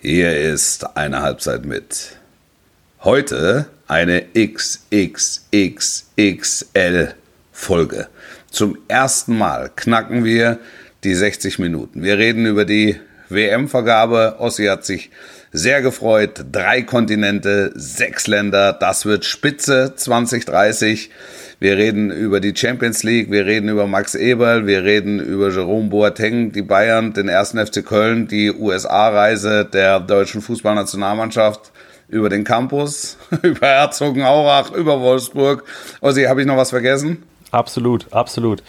Hier ist eine Halbzeit mit. Heute eine XXXXL Folge. Zum ersten Mal knacken wir die 60 Minuten. Wir reden über die WM-Vergabe. Ossi hat sich sehr gefreut. Drei Kontinente, sechs Länder. Das wird Spitze 2030. Wir reden über die Champions League, wir reden über Max Eberl, wir reden über Jerome Boateng, die Bayern, den ersten FC Köln, die USA-Reise der deutschen Fußballnationalmannschaft über den Campus, über Herzogenaurach, über Wolfsburg. Ossi, habe ich noch was vergessen? Absolut, absolut.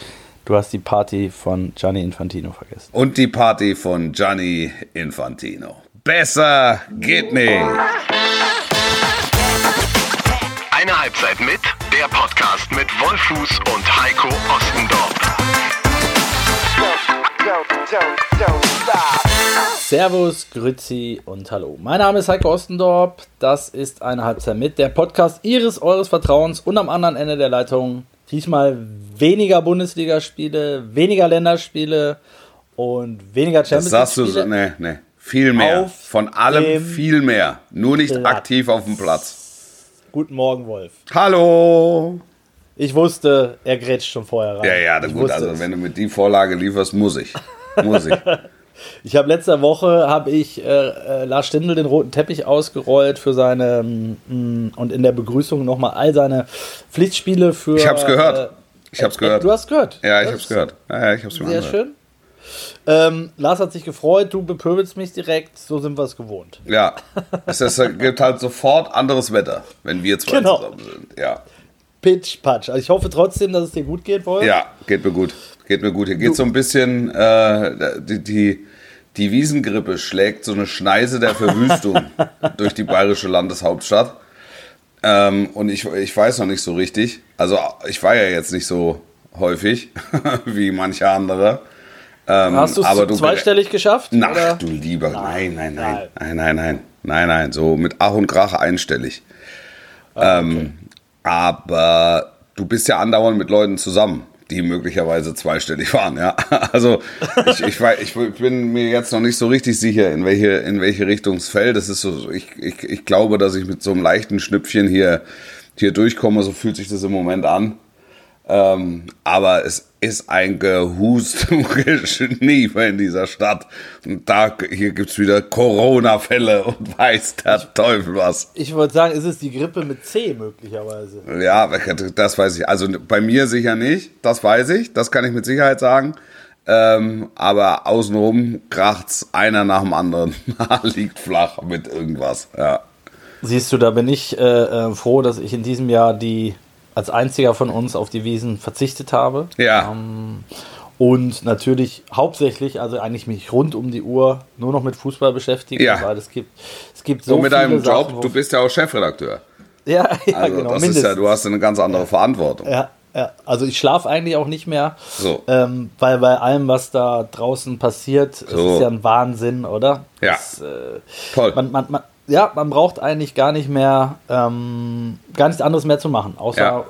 Du hast die Party von Gianni Infantino vergessen. Und die Party von Gianni Infantino. Besser geht nicht. Eine Halbzeit mit, der Podcast mit Wolfuß und Heiko Ostendorf. Servus, Grüzi und Hallo. Mein Name ist Heiko Ostendorp. Das ist eine Halbzeit mit, der Podcast Ihres, Eures Vertrauens und am anderen Ende der Leitung diesmal weniger Bundesligaspiele, weniger Länderspiele und weniger Champions Das sagst du so, nee, nee. Viel mehr. Auf Von allem viel mehr. Nur nicht Platz. aktiv auf dem Platz. Guten Morgen, Wolf. Hallo. Ich wusste, er grätscht schon vorher rein. Ja, ja, ich gut, also es. wenn du mit die Vorlage lieferst, muss ich. Muss ich. Ich habe letzte Woche habe ich äh, äh, Lars Stindl den roten Teppich ausgerollt für seine mm, und in der Begrüßung nochmal all seine Pflichtspiele für. Ich hab's gehört. Äh, Ich hab's äh, gehört. Du hast gehört. Ja, ich hab's ist gehört. Ja, ja, ich hab's Sehr angehört. schön. Ähm, Lars hat sich gefreut, du bepöbelst mich direkt, so sind wir es gewohnt. Ja, es ist, gibt halt sofort anderes Wetter, wenn wir zwei Genau. zusammen sind. Ja. Pitch, patch. Also ich hoffe trotzdem, dass es dir gut geht, Wolf. ja, geht mir gut. Geht mir gut. Hier geht so ein bisschen, äh, die, die, die Wiesengrippe schlägt so eine Schneise der Verwüstung durch die bayerische Landeshauptstadt. Ähm, und ich, ich weiß noch nicht so richtig. Also ich war ja jetzt nicht so häufig wie manche andere. Ähm, Hast du aber es zweistellig geschafft? Na, oder? du lieber. Nein, nein, nein. Nein. Nein, nein, nein. Nein, nein. So mit Ach und Krach einstellig. Ah, ähm, aber du bist ja andauernd mit Leuten zusammen, die möglicherweise zweistellig waren, ja. Also ich, ich, wei- ich bin mir jetzt noch nicht so richtig sicher, in welche, in welche Richtung es fällt. Das ist so, ich, ich, ich glaube, dass ich mit so einem leichten Schnüpfchen hier, hier durchkomme. So fühlt sich das im Moment an. Ähm, aber es ist ein Gehust und Geschniefe in dieser Stadt. Und da, hier gibt's wieder Corona-Fälle und weiß der Teufel was. Ich wollte sagen, ist es die Grippe mit C möglicherweise? Ja, das weiß ich. Also bei mir sicher nicht, das weiß ich, das kann ich mit Sicherheit sagen. Ähm, aber außenrum kracht's einer nach dem anderen. Liegt flach mit irgendwas. Ja. Siehst du, da bin ich äh, äh, froh, dass ich in diesem Jahr die als einziger von uns auf die Wiesen verzichtet habe. Ja. Ähm, und natürlich hauptsächlich, also eigentlich mich rund um die Uhr nur noch mit Fußball beschäftigen, Ja. weil es gibt, es gibt so So mit deinem Job, Sachen, du bist ja auch Chefredakteur. ja, ja Also genau, das ist mindestens. ja, du hast eine ganz andere Verantwortung. Ja, ja, also ich schlafe eigentlich auch nicht mehr, So. ähm, weil bei allem, was da draußen passiert, So. ist ja ein Wahnsinn, oder? Ja. Das, äh, Toll. man, man, man, ja, man braucht eigentlich gar nicht mehr, ähm, gar nichts anderes mehr zu machen, außer Ja.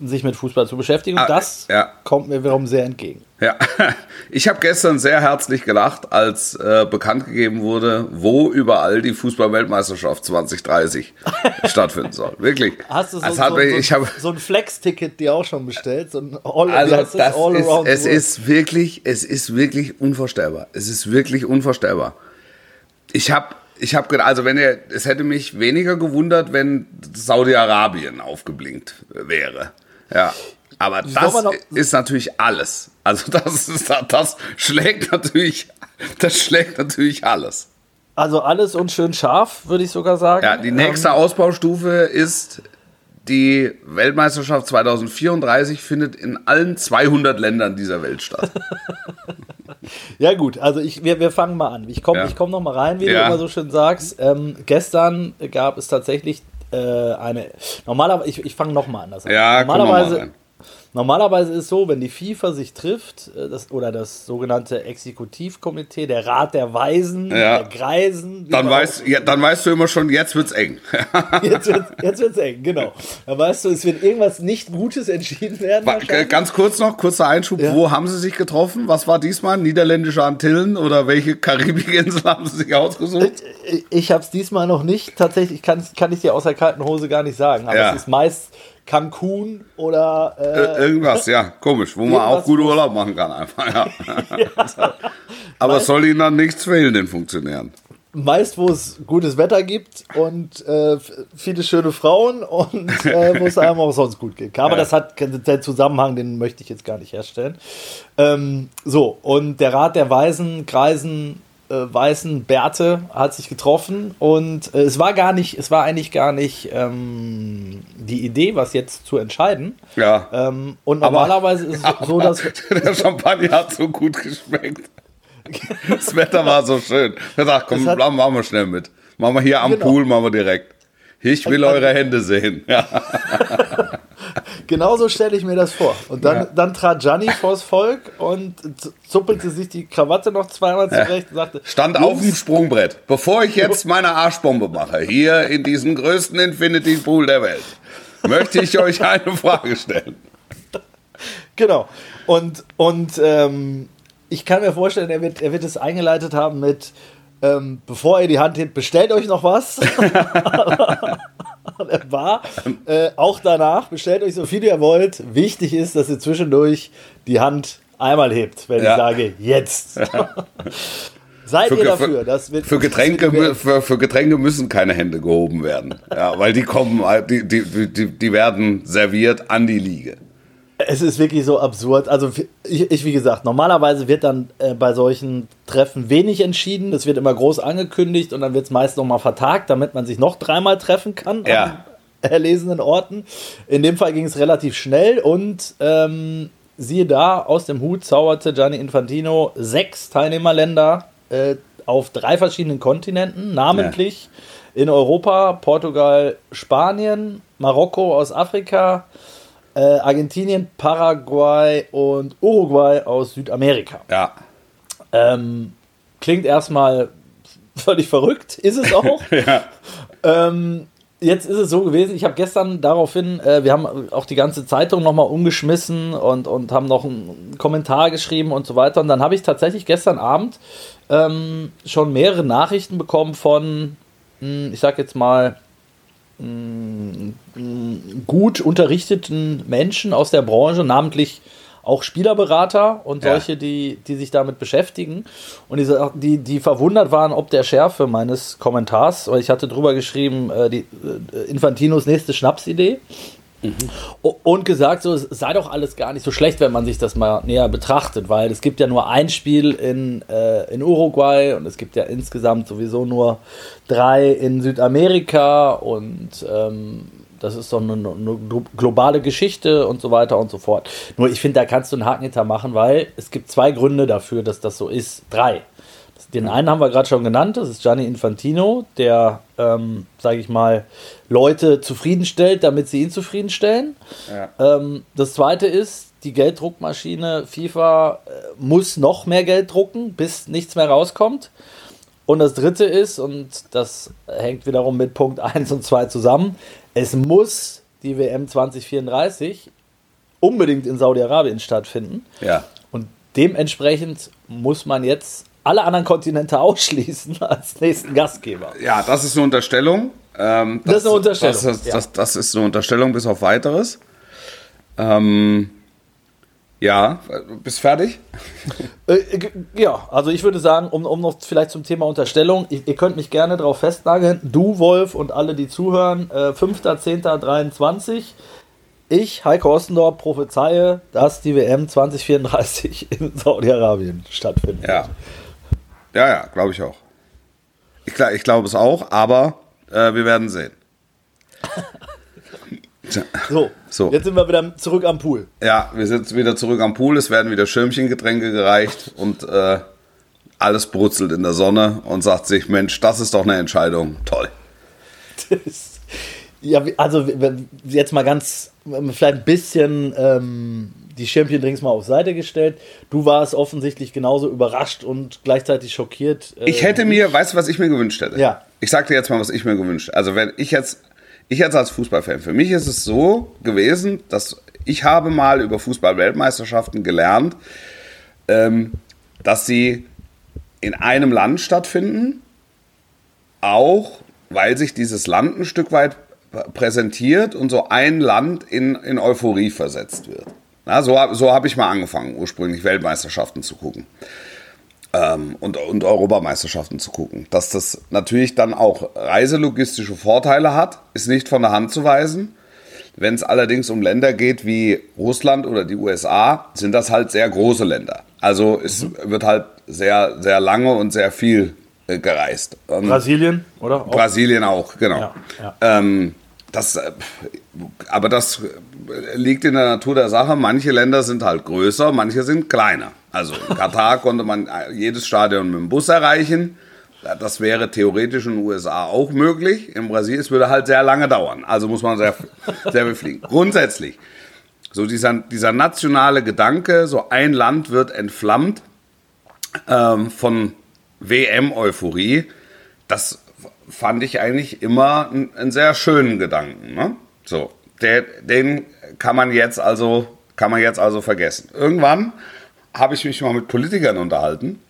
sich mit Fußball zu beschäftigen. Und Ah, das ja. kommt mir wiederum sehr entgegen. Ja, ich habe gestern sehr herzlich gelacht, als äh, bekannt gegeben wurde, wo überall die Fußball-Weltmeisterschaft 2030 stattfinden soll. Wirklich. Hast du so, so, so, ich hab, so ein Flex-Ticket dir auch schon bestellt? So ein All, also das All ist, around es the world? ist wirklich, es ist wirklich unvorstellbar. Es ist wirklich unvorstellbar. Ich habe, ich habe gedacht, also wenn er, es hätte mich weniger gewundert, wenn Saudi-Arabien aufgeblinkt wäre. Ja. Aber das noch- ist natürlich alles. Also das ist, das schlägt natürlich, das schlägt natürlich alles. Also alles und schön scharf, würde ich sogar sagen. Ja, die nächste Ähm, Ausbaustufe ist die Weltmeisterschaft 2034 findet in allen 200 Ländern dieser Welt statt. Ja gut, also ich, wir, wir fangen mal an. Ich komme Ja. ich komm noch mal rein, wie Ja. du immer so schön sagst. Ähm, gestern gab es tatsächlich äh, eine. Normalerweise, ich, ich fange noch mal anders an. Ja, normalerweise. Normalerweise ist es so, wenn die FIFA sich trifft, äh, das, oder das sogenannte Exekutivkomitee, der Rat der Weisen, Ja. der Greisen. Dann man weißt, ja, dann weißt du immer schon, jetzt wird's eng. Jetzt wird jetzt wird's eng, genau. Da weißt du, es wird irgendwas nicht Gutes entschieden werden. Wa- wahrscheinlich. Ganz kurz noch, kurzer Einschub. Ja. Wo haben sie sich getroffen? Was war diesmal? Niederländische Antillen oder welche Karibikinsel haben sie sich ausgesucht? Ich- Ich habe es diesmal noch nicht. Tatsächlich kann, kann ich dir aus der kalten Hose gar nicht sagen. Aber Ja. es ist meist Cancun oder äh, irgendwas, ja, komisch, wo man auch gut Urlaub machen kann einfach, ja. Aber es soll ihnen dann nichts fehlen, den Funktionären. meist, wo es gutes Wetter gibt und äh, viele schöne Frauen und äh, wo es einem auch sonst gut geht. Aber Ja. das hat den Zusammenhang, den möchte ich jetzt gar nicht herstellen. Ähm, so, und der Rat der Weisen, Kreisen, weißen Bärte hat sich getroffen und äh, es war gar nicht, es war eigentlich gar nicht ähm, die Idee, was jetzt zu entscheiden. Ja. Ähm, und Aber- normalerweise ist es so, dass Der Champagner hat so gut geschmeckt. Das Wetter war so schön. Ich dachte, komm, hat- machen wir schnell mit. Machen wir hier am Genau. Pool, machen wir direkt. Ich will eure Hände sehen. Ja. Genauso stelle ich mir das vor. Und dann, dann trat Gianni vors Volk und zuppelte sich die Krawatte noch zweimal zurecht und sagte: Stand auf dem Sprungbrett. Bevor ich jetzt meine Arschbombe mache, hier in diesem größten Infinity Pool der Welt, möchte ich euch eine Frage stellen. Genau. Und, und ähm, ich kann mir vorstellen, er wird, er wird es eingeleitet haben mit: ähm, Bevor ihr die Hand hebt, bestellt euch noch was. Und er war äh, auch danach, bestellt euch so viel ihr wollt. Wichtig ist, dass ihr zwischendurch die Hand einmal hebt, wenn Ja. ich sage, jetzt. Seid ihr dafür? Das wird, für, Getränke, für, für Getränke müssen keine Hände gehoben werden. Ja, weil die kommen, die, die, die, die werden serviert an die Liege. Es ist wirklich so absurd. Also ich, ich wie gesagt, normalerweise wird dann äh, bei solchen Treffen wenig entschieden. Das wird immer groß angekündigt und dann wird es meist nochmal vertagt, damit man sich noch dreimal treffen kann Ja. an erlesenen Orten. In dem Fall ging es relativ schnell und ähm, siehe da, aus dem Hut zauberte Gianni Infantino sechs Teilnehmerländer äh, auf drei verschiedenen Kontinenten, namentlich in Europa, Portugal, Spanien, Marokko aus Afrika, äh, Argentinien, Paraguay und Uruguay aus Südamerika. Ja. Ähm, klingt erstmal völlig verrückt, ist es auch. ja. ähm, jetzt ist es so gewesen, ich habe gestern daraufhin, äh, wir haben auch die ganze Zeitung nochmal umgeschmissen und, und haben noch einen Kommentar geschrieben und so weiter. Und dann habe ich tatsächlich gestern Abend ähm, schon mehrere Nachrichten bekommen von, mh, ich sag jetzt mal, gut unterrichteten Menschen aus der Branche, namentlich auch Spielerberater und Ja. solche, die, die sich damit beschäftigen und die, die, die verwundert waren, ob der Schärfe meines Kommentars, weil ich hatte drüber geschrieben, äh, die äh, Infantinos nächste Schnapsidee. O- Und gesagt, so, es sei doch alles gar nicht so schlecht, wenn man sich das mal näher betrachtet, weil es gibt ja nur ein Spiel in, äh, in Uruguay und es gibt ja insgesamt sowieso nur drei in Südamerika und ähm, das ist doch eine, eine globale Geschichte und so weiter und so fort. Nur ich finde, da kannst du einen Haken hinter machen, weil es gibt zwei Gründe dafür, dass das so ist. Drei. Den einen haben wir gerade schon genannt, das ist Gianni Infantino, der, ähm, sage ich mal, Leute zufriedenstellt, damit sie ihn zufriedenstellen. Ja. Ähm, das zweite ist, die Gelddruckmaschine FIFA äh, muss noch mehr Geld drucken, bis nichts mehr rauskommt. Und das dritte ist, und das hängt wiederum mit Punkt 1 und 2 zusammen, es muss die WM 2034 unbedingt in Saudi-Arabien stattfinden. Ja. Und dementsprechend muss man jetzt alle anderen Kontinente ausschließen als nächsten Gastgeber. Ja, das ist eine Unterstellung. Ähm, Das ist eine Unterstellung, Das, ist- ja. das, das ist eine Unterstellung bis auf weiteres. Ähm, ja, bist fertig? Äh, ja, also ich würde sagen, um, um noch vielleicht zum Thema Unterstellung, ihr, ihr könnt mich gerne darauf festnageln, du Wolf und alle, die zuhören, äh, 5.10.23. Ich, Heiko Ostendorf, prophezeie, dass die WM 2034 in Saudi-Arabien stattfindet. Ja. Ja, ja, glaube ich auch. Ich, ich glaube es auch, aber äh, wir werden sehen. So, So. jetzt sind wir wieder zurück am Pool. Ja, wir sind wieder zurück am Pool. Es werden wieder Schirmchengetränke gereicht und äh, alles brutzelt in der Sonne und sagt sich, Mensch, das ist doch eine Entscheidung. Toll. Das- Ja, also jetzt mal ganz, vielleicht ein bisschen ähm, die Champion Drinks mal auf Seite gestellt. Du warst offensichtlich genauso überrascht und gleichzeitig schockiert. Äh, ich hätte mir, weißt du, was ich mir gewünscht hätte? Ja. Ich sag dir jetzt mal, was ich mir gewünscht. Also wenn ich jetzt, ich jetzt als Fußballfan, für mich ist es so gewesen, dass ich habe mal über Fußball-Weltmeisterschaften gelernt, ähm, dass sie in einem Land stattfinden, auch weil sich dieses Land ein Stück weit präsentiert und so ein Land in, in Euphorie versetzt wird. Na, so so habe ich mal angefangen, ursprünglich Weltmeisterschaften zu gucken. Ähm, und, und Europameisterschaften zu gucken. Dass das natürlich dann auch reiselogistische Vorteile hat, ist nicht von der Hand zu weisen. Wenn es allerdings um Länder geht wie Russland oder die USA, sind das halt sehr große Länder. Also es mhm. wird halt sehr, sehr lange und sehr viel äh, gereist. Und Brasilien, oder? Auch? Brasilien auch, genau. Ja, ja. Ähm, das, äh, aber das liegt in der Natur der Sache. Manche Länder sind halt größer, manche sind kleiner. Also in Katar konnte man jedes Stadion mit dem Bus erreichen. Das wäre theoretisch in den USA auch möglich. In Brasilien, es würde halt sehr lange dauern. Also muss man sehr, sehr viel fliegen. Grundsätzlich, so dieser, dieser nationale Gedanke, so ein Land wird entflammt ähm, von WM-Euphorie, das fand ich eigentlich immer einen, sehr schönen Gedanken. Ne? So, der, den kann man jetzt also kann man jetzt also vergessen. Irgendwann habe ich mich mal mit Politikern unterhalten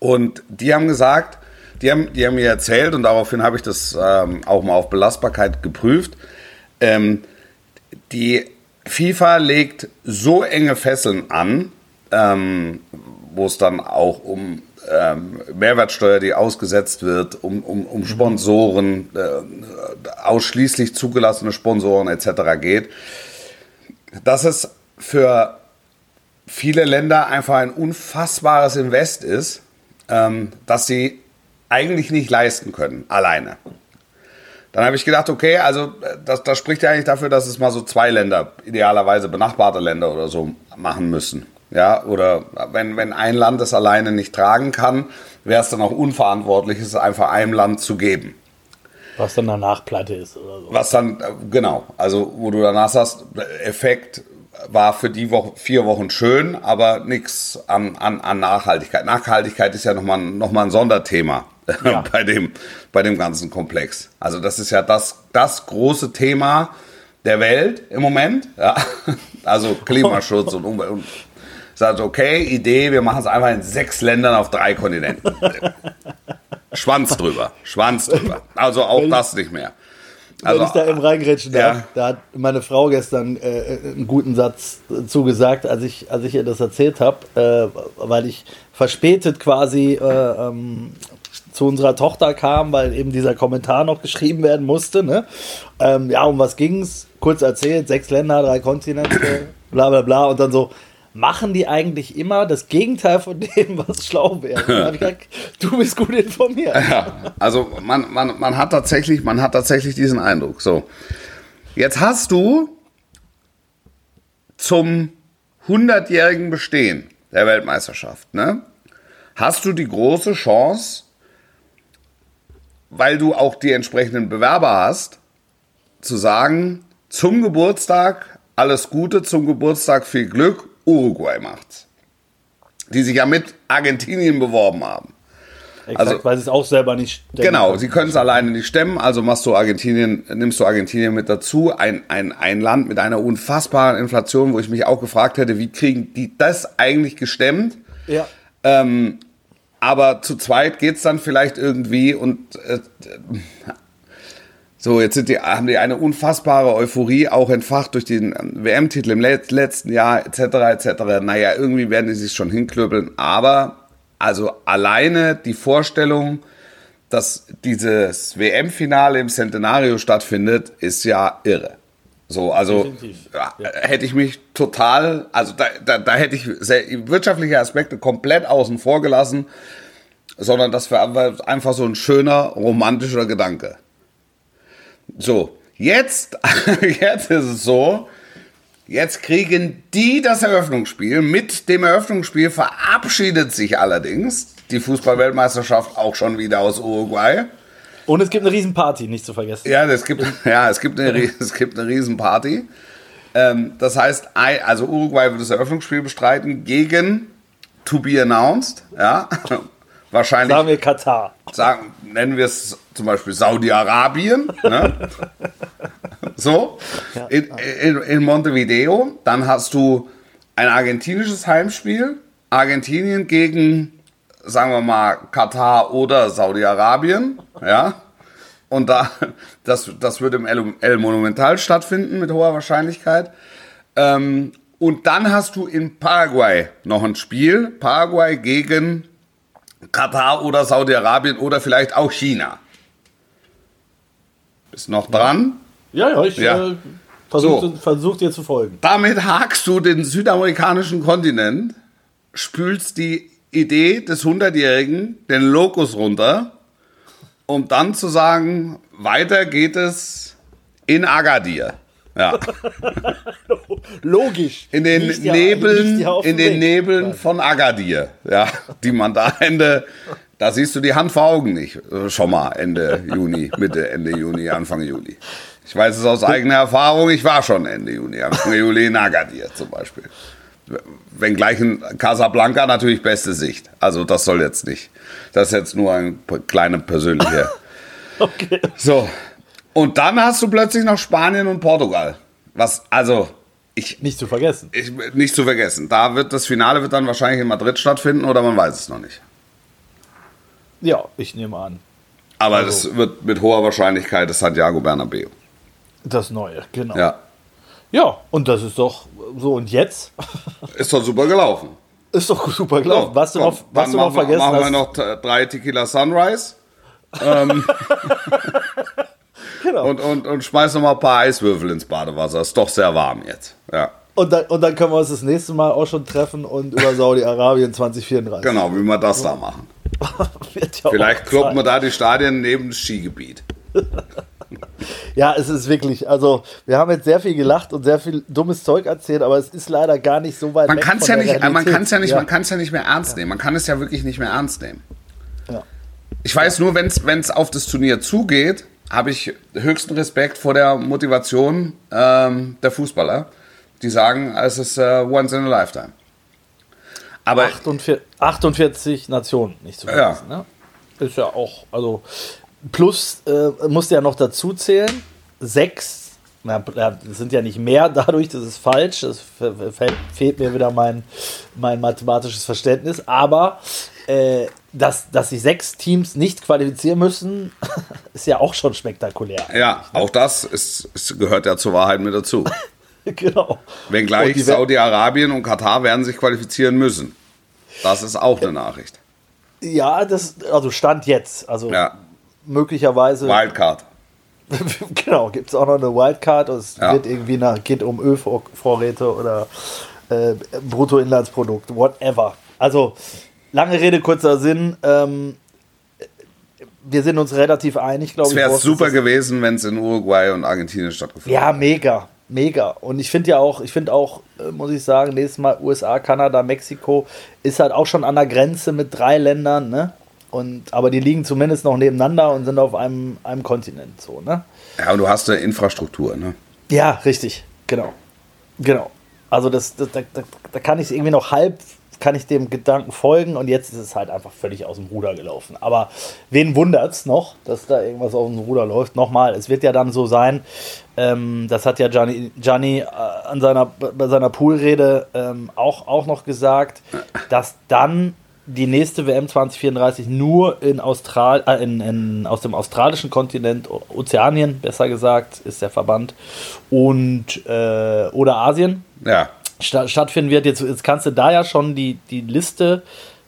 und die haben gesagt, die haben, die haben mir erzählt und daraufhin habe ich das ähm, auch mal auf Belastbarkeit geprüft. Ähm, die FIFA legt so enge Fesseln an, ähm, wo es dann auch um ähm, Mehrwertsteuer, die ausgesetzt wird, um, um, um Sponsoren, äh, ausschließlich zugelassene Sponsoren etc. geht, dass es für viele Länder einfach ein unfassbares Invest ist, ähm, dass sie eigentlich nicht leisten können, alleine. Dann habe ich gedacht, okay, also das, das spricht ja eigentlich dafür, dass es mal so zwei Länder, idealerweise benachbarte Länder oder so, machen müssen. Ja, oder wenn, wenn ein Land es alleine nicht tragen kann, wäre es dann auch unverantwortlich, es einfach einem Land zu geben. Was dann danach pleite ist oder so. Was dann, genau, also wo du danach sagst, Effekt war für die Woche, vier Wochen schön, aber nichts an, an, an Nachhaltigkeit. Nachhaltigkeit ist ja nochmal noch mal ein Sonderthema ja. bei, dem, bei dem ganzen Komplex. Also das ist ja das, das große Thema der Welt im Moment. Ja. Also Klimaschutz und Umwelt. Sagt, okay, Idee, wir machen es einfach in sechs Ländern auf drei Kontinenten. Schwanz drüber, Schwanz drüber. Also auch das nicht mehr. Also, Wenn ich da eben reingrätschen darf, ja. da hat meine Frau gestern äh, einen guten Satz zugesagt, als ich, als ich ihr das erzählt habe, äh, weil ich verspätet quasi äh, ähm, zu unserer Tochter kam, weil eben dieser Kommentar noch geschrieben werden musste. Ne? Ähm, ja, um was ging es? Kurz erzählt, sechs Länder, drei Kontinente, bla bla bla und dann so, machen die eigentlich immer das Gegenteil von dem, was schlau wäre. Du bist gut informiert. Ja, also man, man, man, hat tatsächlich, man hat tatsächlich diesen Eindruck. So, jetzt hast du zum 100-jährigen Bestehen der Weltmeisterschaft, ne, hast du die große Chance, weil du auch die entsprechenden Bewerber hast, zu sagen, zum Geburtstag alles Gute, zum Geburtstag viel Glück Uruguay macht's. Die sich ja mit Argentinien beworben haben. Exakt, also, weil sie es auch selber nicht stemmen. Genau, sie können es alleine nicht stemmen, also machst du Argentinien, nimmst du Argentinien mit dazu, ein, ein, ein Land mit einer unfassbaren Inflation, wo ich mich auch gefragt hätte, wie kriegen die das eigentlich gestemmt? Ja. Ähm, aber zu zweit geht es dann vielleicht irgendwie und äh, so, jetzt sind die, haben die eine unfassbare Euphorie auch entfacht durch den WM-Titel im letzten Jahr etc. etc. Naja, irgendwie werden die sich schon hinklöbeln, aber also alleine die Vorstellung, dass dieses WM-Finale im Centenario stattfindet, ist ja irre. So, also ja. hätte ich mich total, also da, da, da hätte ich sehr, wirtschaftliche Aspekte komplett außen vor gelassen, sondern das wäre einfach so ein schöner romantischer Gedanke. So, jetzt, jetzt ist es so, jetzt kriegen die das Eröffnungsspiel. Mit dem Eröffnungsspiel verabschiedet sich allerdings die Fußballweltmeisterschaft auch schon wieder aus Uruguay. Und es gibt eine Riesenparty, nicht zu vergessen. Ja, es gibt, ja, es gibt eine, es gibt eine Riesenparty. Ähm, das heißt, ei- also Uruguay wird das Eröffnungsspiel bestreiten gegen to be announced. Ja, wahrscheinlich Sagen wir Katar. sagen, nennen wir es zum Beispiel Saudi-Arabien. Ne? so, in, in, in Montevideo. Dann hast du ein argentinisches Heimspiel. Argentinien gegen, sagen wir mal, Katar oder Saudi-Arabien. Ja. Und da, das, das wird im El, El Monumental stattfinden mit hoher Wahrscheinlichkeit. Ähm, und dann hast du in Paraguay noch ein Spiel. Paraguay gegen Katar oder Saudi-Arabien oder vielleicht auch China. Bist noch dran? Ja, ja, ich Ja. äh, versuche So. versuch dir zu folgen. Damit hakst du den südamerikanischen Kontinent, spülst die Idee des Hundertjährigen, den Locus runter, um dann zu sagen, weiter geht es in Agadir. Ja. Logisch. In den ja- Nebeln, ja in den Weg. Nebeln von Agadir. Ja, die man da Ende, da siehst du die Hand vor Augen nicht. Schon mal Ende Juni, Mitte, Ende Juni, Anfang Juli. Ich weiß es aus eigener Erfahrung, ich war schon Ende Juni, Anfang Juli in Agadir zum Beispiel. Wenngleich in Casablanca natürlich beste Sicht. Also das soll jetzt nicht. Das ist jetzt nur ein kleiner persönlicher. Okay. So. Und dann hast du plötzlich noch Spanien und Portugal. Was, also, ich, Nicht zu vergessen. ich, nicht zu vergessen. Da wird das Finale wird dann wahrscheinlich in Madrid stattfinden oder man weiß es noch nicht. Ja, ich nehme an. Aber Also- das wird mit hoher Wahrscheinlichkeit das Santiago Bernabeu. Das Neue, genau. Ja. Ja, und das ist doch so. Und jetzt Ist doch super gelaufen. ist doch super gelaufen. So, was du komm, noch, was dann du noch machen wir- vergessen Machen hast. wir noch drei Tequila Sunrise genau. und, und, und schmeiß noch mal ein paar Eiswürfel ins Badewasser. Ist doch sehr warm jetzt. Ja. Und dann, und dann können wir uns das nächste Mal auch schon treffen und über Saudi-Arabien 2034. Genau, wie wir das da machen. Ja Vielleicht kloppen wir da die Stadien neben das Skigebiet. Ja, es ist wirklich, also wir haben jetzt sehr viel gelacht und sehr viel dummes Zeug erzählt, aber es ist leider gar nicht so weit Man weg kann es von ja nicht, man kann es ja nicht, Ja. man kann es ja nicht mehr ernst nehmen. Man kann es ja wirklich nicht mehr ernst nehmen. Ja. Ich weiß nur, wenn es auf das Turnier zugeht, habe ich höchsten Respekt vor der Motivation ähm, der Fußballer, die sagen, es ist äh, once in a lifetime. Aber 48, 48 Nationen, nicht zu vergessen. Ne? Ist ja auch, also plus äh, musst du ja noch dazu zählen, sechs, na, ja, das sind ja nicht mehr dadurch, das ist falsch, das fe- fe- fehlt mir wieder mein, mein mathematisches Verständnis, aber äh, dass, dass sich sechs Teams nicht qualifizieren müssen, ist ja auch schon spektakulär. ja, auch das ist, ist, gehört ja zur Wahrheit mit dazu. genau. Wenngleich Und Saudi-Arabien und Katar werden sich qualifizieren müssen. Das ist auch eine Nachricht. Ja, das, also Stand jetzt, also Ja, möglicherweise. Wildcard. genau, gibt es auch noch eine Wildcard. Es Ja. wird irgendwie nach, geht um Ölvorräte oder äh, Bruttoinlandsprodukt, whatever. Also, lange Rede, kurzer Sinn. Ähm, wir sind uns relativ einig, glaube Es ich. wäre Horst, super gewesen, wenn es in Uruguay und Argentinien stattgefunden Ja, mega, mega. Und ich finde ja auch, ich finde auch, äh, muss ich sagen, nächstes Mal USA, Kanada, Mexiko ist halt auch schon an der Grenze mit drei Ländern, ne? Und, aber die liegen zumindest noch nebeneinander und sind auf einem, einem Kontinent so, ne? Ja, und du hast eine Infrastruktur, ne? Ja, richtig, genau. Genau. Also das, das da, da, da kann ich irgendwie noch halb, kann ich dem Gedanken folgen und jetzt ist es halt einfach völlig aus dem Ruder gelaufen. Aber wen wundert's noch, dass da irgendwas aus dem Ruder läuft? Nochmal, es wird ja dann so sein, ähm, das hat ja Gianni, Gianni äh, an seiner, bei seiner Poolrede ähm, auch, auch noch gesagt, dass dann die nächste WM 2034 nur in Austral äh, in, in, aus dem australischen Kontinent, Ozeanien besser gesagt, ist der Verband, und äh, oder Asien Ja. Sta stattfinden wird. Jetzt, jetzt kannst du da ja schon die, die Liste,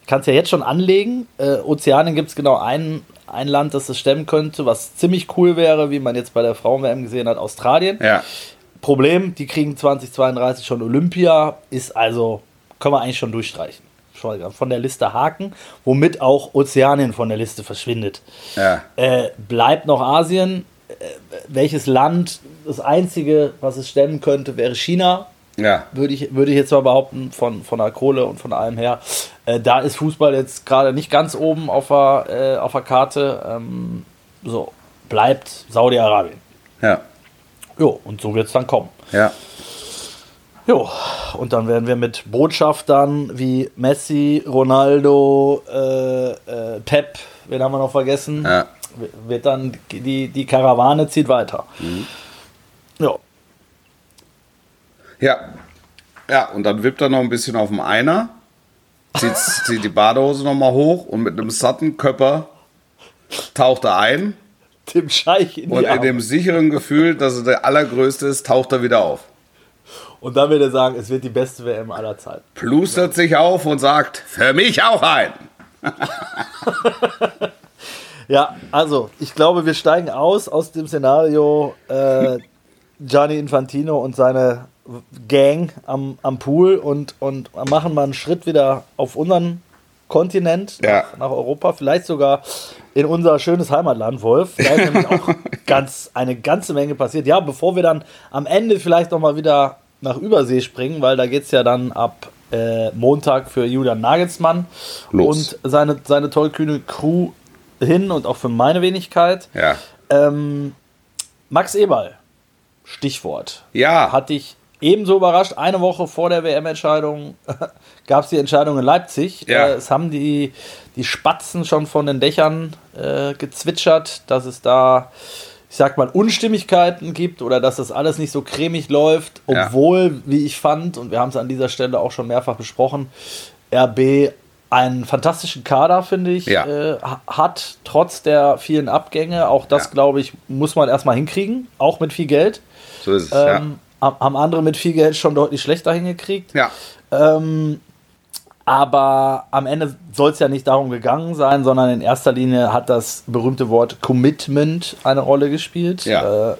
kannst ja jetzt schon anlegen. Äh, Ozeanien gibt es genau ein, ein Land, das es stemmen könnte, was ziemlich cool wäre, wie man jetzt bei der Frauen-WM gesehen hat, Australien. Ja. Problem, die kriegen 2032 schon Olympia, ist also, können wir eigentlich schon durchstreichen. Von der Liste haken, womit auch Ozeanien von der Liste verschwindet. Ja. Äh, bleibt noch Asien. Äh, welches Land, das einzige, was es stemmen könnte, wäre China. Ja. Würde ich, würde ich jetzt mal behaupten, von, von der Kohle und von allem her. Äh, da ist Fußball jetzt gerade nicht ganz oben auf der, äh, auf der Karte. Ähm, so. bleibt Saudi-Arabien. Ja. Jo, und so wird es dann kommen. Ja. Jo, und dann werden wir mit Botschaftern wie Messi, Ronaldo, äh, äh, Pep, wen haben wir noch vergessen? Ja. Wird dann die, die Karawane zieht weiter. Ja, Ja. Ja, und dann wippt er noch ein bisschen auf dem Einer, zieht, zieht die Badehose nochmal hoch und mit einem satten Körper taucht er ein. dem Scheich in die Und in Arme. dem sicheren Gefühl, dass er der allergrößte ist, taucht er wieder auf. Und dann wird er sagen, es wird die beste WM aller Zeiten. Plustert sich auf und sagt, für mich auch ein. Ja, also ich glaube, wir steigen aus aus dem Szenario äh, Gianni Infantino und seine Gang am, am Pool und, und machen mal einen Schritt wieder auf unseren Kontinent, Ja. nach, nach Europa, vielleicht sogar in unser schönes Heimatland, Wolf. Da ist nämlich auch ganz, eine ganze Menge passiert. Ja, bevor wir dann am Ende vielleicht nochmal wieder nach Übersee springen, weil da geht es ja dann ab äh, Montag für Julian Nagelsmann Los. und seine, seine tollkühne Crew hin und auch für meine Wenigkeit. Ja. Ähm, Max Eberl, Stichwort. Ja. Hat dich ebenso überrascht. Eine Woche vor der WM-Entscheidung gab es die Entscheidung in Leipzig. Ja. Äh, es haben die, die Spatzen schon von den Dächern äh, gezwitschert, dass es da, ich sag mal, Unstimmigkeiten gibt oder dass das alles nicht so cremig läuft, Ja. obwohl, wie ich fand, und wir haben es an dieser Stelle auch schon mehrfach besprochen, RB einen fantastischen Kader, finde ich, Ja. äh, ha- hat, trotz der vielen Abgänge. Auch das, Ja. glaube ich, muss man erstmal hinkriegen, auch mit viel Geld. So ist es, Ähm, ha- Haben andere mit viel Geld schon deutlich schlechter hingekriegt. ja. Ähm, aber am Ende soll es ja nicht darum gegangen sein, sondern in erster Linie hat das berühmte Wort Commitment eine Rolle gespielt. Ja. Äh,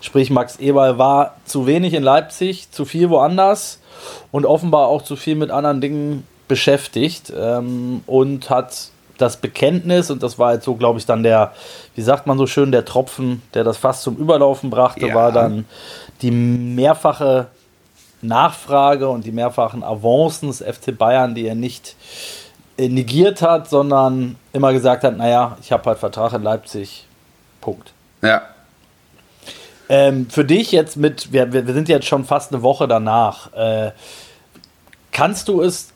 sprich, Max Eberl war zu wenig in Leipzig, zu viel woanders und offenbar auch zu viel mit anderen Dingen beschäftigt ähm, und hat das Bekenntnis, und das war jetzt so, glaube ich, dann der, wie sagt man so schön, der Tropfen, der das fast zum Überlaufen brachte, Ja. war dann die mehrfache Nachfrage und die mehrfachen Avancen des FC Bayern, die er nicht äh, negiert hat, sondern immer gesagt hat, naja, ich habe halt Vertrag in Leipzig, Punkt. ja. Ähm, für dich jetzt mit, wir, wir sind jetzt schon fast eine Woche danach, äh, kannst du es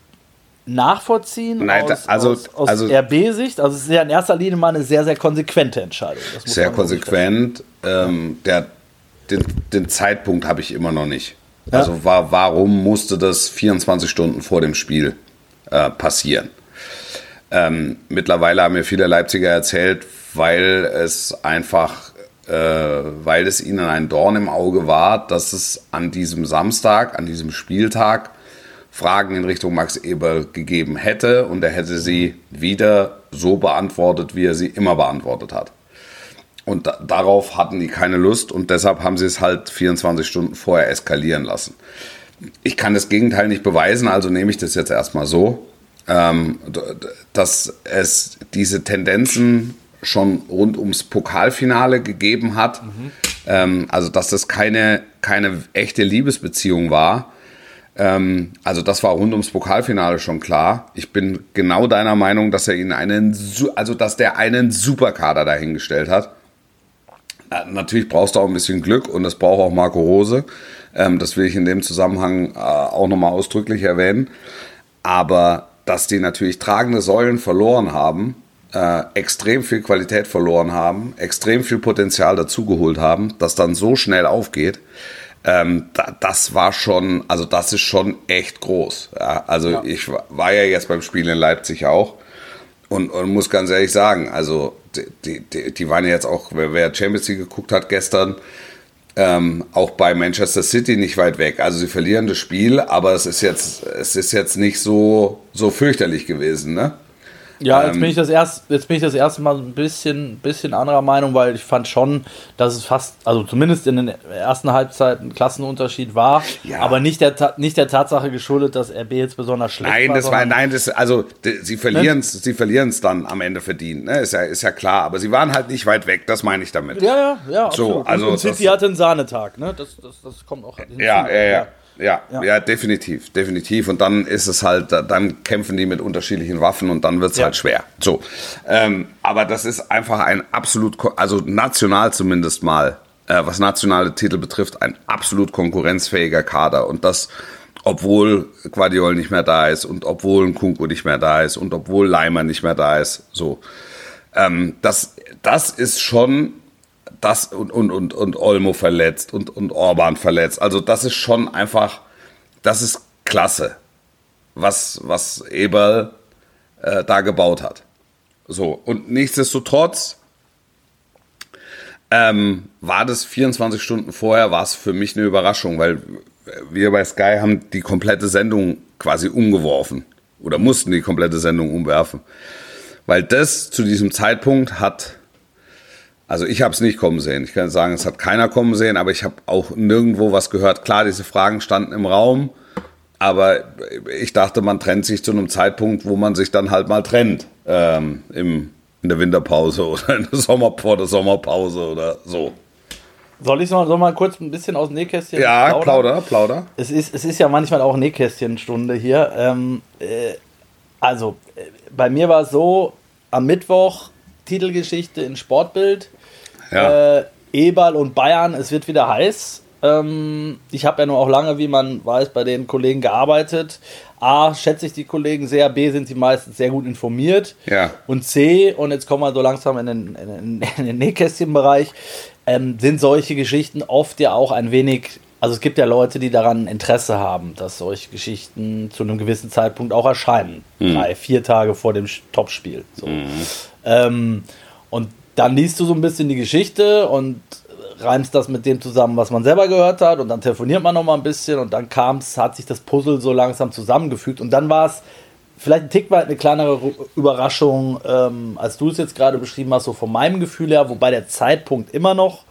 nachvollziehen Nein, aus, also- aus, aus also- RB-Sicht? Also es ist ja in erster Linie mal eine sehr, sehr konsequente Entscheidung. Sehr konsequent. Ähm, der, den, den Zeitpunkt habe ich immer noch nicht. Ja. Also war, warum musste das 24 Stunden vor dem Spiel äh, passieren? Ähm, mittlerweile haben mir viele Leipziger erzählt, weil es einfach, äh, weil es ihnen ein Dorn im Auge war, dass es an diesem Samstag, an diesem Spieltag Fragen in Richtung Max Eberl gegeben hätte und er hätte sie wieder so beantwortet, wie er sie immer beantwortet hat. Und da, darauf hatten die keine Lust und deshalb haben sie es halt 24 Stunden vorher eskalieren lassen. Ich kann das Gegenteil nicht beweisen, also nehme ich das jetzt erstmal so, ähm, dass es diese Tendenzen schon rund ums Pokalfinale gegeben hat. Ähm, also dass das keine, keine echte Liebesbeziehung war. Ähm, also das war rund ums Pokalfinale schon klar. Ich bin genau deiner Meinung, dass er ihnen einen, also dass der einen Superkader dahingestellt hat. Äh, Natürlich brauchst du auch ein bisschen Glück und das braucht auch Marco Rose. Ähm, das will ich in dem Zusammenhang äh, auch nochmal ausdrücklich erwähnen. Aber dass die natürlich tragende Säulen verloren haben, äh, extrem viel Qualität verloren haben, extrem viel Potenzial dazugeholt haben, das dann so schnell aufgeht, ähm, da, das war schon, also das ist schon echt groß. Ja, also ich wa- war ja jetzt beim Spiel in Leipzig auch und, und muss ganz ehrlich sagen, also die, die, die waren ja jetzt auch, wer, Champions League geguckt hat gestern, ähm, auch bei Manchester City nicht weit weg. Also sie verlieren das Spiel, aber es ist jetzt, es ist jetzt nicht so, so fürchterlich gewesen, ne? Ja, jetzt Ähm, bin ich das erst, jetzt bin ich das erste Mal ein bisschen, bisschen anderer Meinung, weil ich fand schon, dass es fast, also zumindest in den ersten Halbzeiten Klassenunterschied war, Ja. aber nicht der, nicht der Tatsache geschuldet, dass RB jetzt besonders schlecht Nein, war. das war, nein, das, also d- sie verlieren es, sie verlieren es dann am Ende verdient, ne? Ist ja, ist ja klar. Aber sie waren halt nicht weit weg, das meine ich damit. Ja, ja, ja, So, absolut. also und, City das- hatte einen Sahnetag, ne? Das, das, das kommt auch hinzu. Ja, ja, ja. Ja, ja, ja, definitiv, definitiv. Und dann ist es halt, dann kämpfen die mit unterschiedlichen Waffen und dann wird es ja. halt schwer. So. Ähm, aber das ist einfach ein absolut, also national zumindest mal, äh, was nationale Titel betrifft, ein absolut konkurrenzfähiger Kader. Und das, obwohl Guardiol nicht mehr da ist und obwohl ein Kunku nicht mehr da ist und obwohl Leimer nicht mehr da ist. So. Ähm, das, das ist schon das und, und, und, und Olmo verletzt und, und Orban verletzt. Also das ist schon einfach, das ist klasse, was, was Eberl äh, da gebaut hat. So, und nichtsdestotrotz ähm, war das 24 Stunden vorher, war es für mich eine Überraschung, weil wir bei Sky haben die komplette Sendung quasi umgeworfen oder mussten die komplette Sendung umwerfen. Weil das zu diesem Zeitpunkt hat also ich habe es nicht kommen sehen. Ich kann sagen, es hat keiner kommen sehen, aber ich habe auch nirgendwo was gehört. Klar, diese Fragen standen im Raum, aber ich dachte, man trennt sich zu einem Zeitpunkt, wo man sich dann halt mal trennt. Ähm, im, in der Winterpause oder in der Sommer, vor der Sommerpause oder so. Soll ich noch, soll mal kurz ein bisschen aus dem Nähkästchen Ja, plauder, plauder. Es ist, es ist ja manchmal auch Nähkästchenstunde hier. Ähm, äh, also, äh, bei mir war es so, am Mittwoch Titelgeschichte in Sportbild. Ja. Äh, Eberl und Bayern, es wird wieder heiß. Ähm, ich habe ja nur auch lange, wie man weiß, bei den Kollegen gearbeitet. A, schätze ich die Kollegen sehr, B, sind sie meistens sehr gut informiert. Ja. Und C, und jetzt kommen wir so langsam in den, in, in den Nähkästchenbereich, ähm, sind solche Geschichten oft ja auch ein wenig, also es gibt ja Leute, die daran Interesse haben, dass solche Geschichten zu einem gewissen Zeitpunkt auch erscheinen. Mhm. Drei, vier Tage vor dem Topspiel. So. Mhm. Ähm, und dann liest du so ein bisschen die Geschichte und reimst das mit dem zusammen, was man selber gehört hat und dann telefoniert man noch mal ein bisschen und dann kam es, hat sich das Puzzle so langsam zusammengefügt und dann war es vielleicht ein Tick weit eine kleinere Überraschung, ähm, als du es jetzt gerade beschrieben hast, so von meinem Gefühl her, wobei der Zeitpunkt immer noch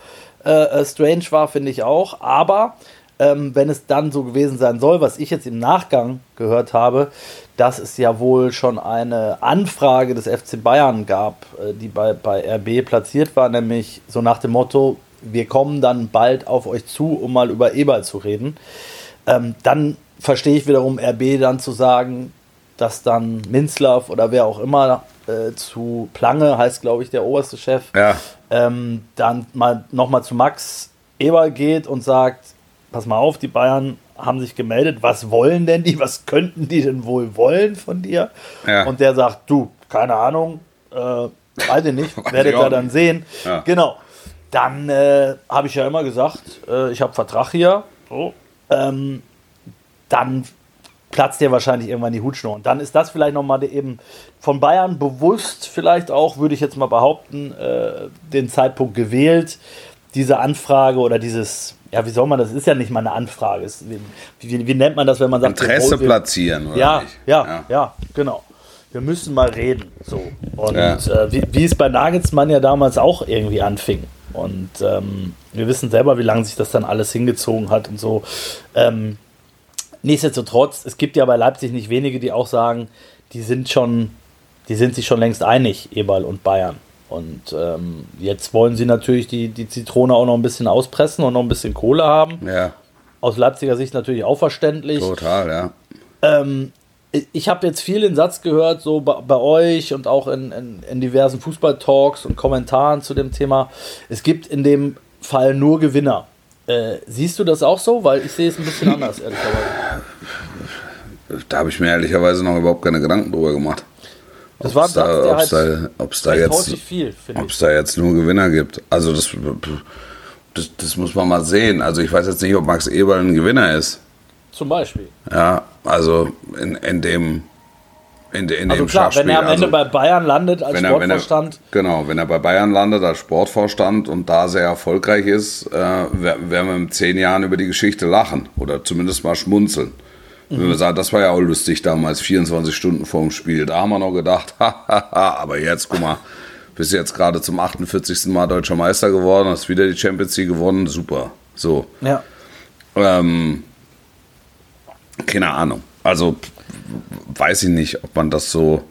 äh, äh strange war, finde ich auch, aber ähm, wenn es dann so gewesen sein soll, was ich jetzt im Nachgang gehört habe, dass es ja wohl schon eine Anfrage des FC Bayern gab, äh, die bei, bei RB platziert war, nämlich so nach dem Motto, wir kommen dann bald auf euch zu, um mal über Eberl zu reden. Ähm, dann verstehe ich wiederum RB dann zu sagen, dass dann Minzlaff oder wer auch immer äh, zu Plange, heißt glaube ich der oberste Chef, ja. ähm, dann mal nochmal zu Max Eberl geht und sagt, pass mal auf, die Bayern haben sich gemeldet, was wollen denn die, was könnten die denn wohl wollen von dir? Ja. Und der sagt, du, keine Ahnung, äh, weiß ich nicht, werdet ihr dann sehen. Ja. Genau. Dann äh, habe ich ja immer gesagt, äh, ich habe Vertrag hier. So. Ähm, dann platzt dir wahrscheinlich irgendwann die Hutschnur. Und dann ist das vielleicht nochmal eben von Bayern bewusst, vielleicht auch, würde ich jetzt mal behaupten, äh, den Zeitpunkt gewählt, diese Anfrage oder dieses ja, wie soll man das? Ist ja nicht mal eine Anfrage. Ist, wie, wie, nennt man das, wenn man sagt, Interesse wir, platzieren, oder? Ja, ja, ja, ja, genau. Wir müssen mal reden. So. Und ja. äh, wie, wie es bei Nagelsmann ja damals auch irgendwie anfing. Und ähm, wir wissen selber, wie lange sich das dann alles hingezogen hat und so. Ähm, nichtsdestotrotz, es gibt ja bei Leipzig nicht wenige, die auch sagen, die sind schon, die sind sich schon längst einig, Eberl und Bayern. Und ähm, jetzt wollen sie natürlich die, die Zitrone auch noch ein bisschen auspressen und noch ein bisschen Kohle haben. Ja. Aus Leipziger Sicht natürlich auch verständlich. Total, ja. Ähm, ich habe jetzt viel den Satz gehört, so bei, bei euch und auch in, in, in diversen Fußballtalks und Kommentaren zu dem Thema. Es gibt in dem Fall nur Gewinner. Äh, siehst du das auch so? Weil ich sehe es ein bisschen anders, ehrlicherweise. Da habe ich mir ehrlicherweise noch überhaupt keine Gedanken drüber gemacht. Das war da, der halt da, ob's da jetzt, viel, ob's da jetzt nur Gewinner gibt. Also das, das, das, muss man mal sehen. Also ich weiß jetzt nicht, ob Max Eberl ein Gewinner ist. Zum Beispiel. Ja, also in, in dem in, in also klar, wenn er am Ende also, bei Bayern landet als er, Sportvorstand. Er, genau, wenn er bei Bayern landet als Sportvorstand und da sehr erfolgreich ist, äh, werden wir in zehn Jahren über die Geschichte lachen oder zumindest mal schmunzeln. Mhm. Wenn wir sagen, das war ja auch lustig damals, 24 Stunden vorm Spiel. Da haben wir noch gedacht, aber jetzt, guck mal, bist jetzt gerade zum 48. Mal deutscher Meister geworden, hast wieder die Champions League gewonnen, super. So. Ja. Ähm, keine Ahnung. Also weiß ich nicht, ob man das so.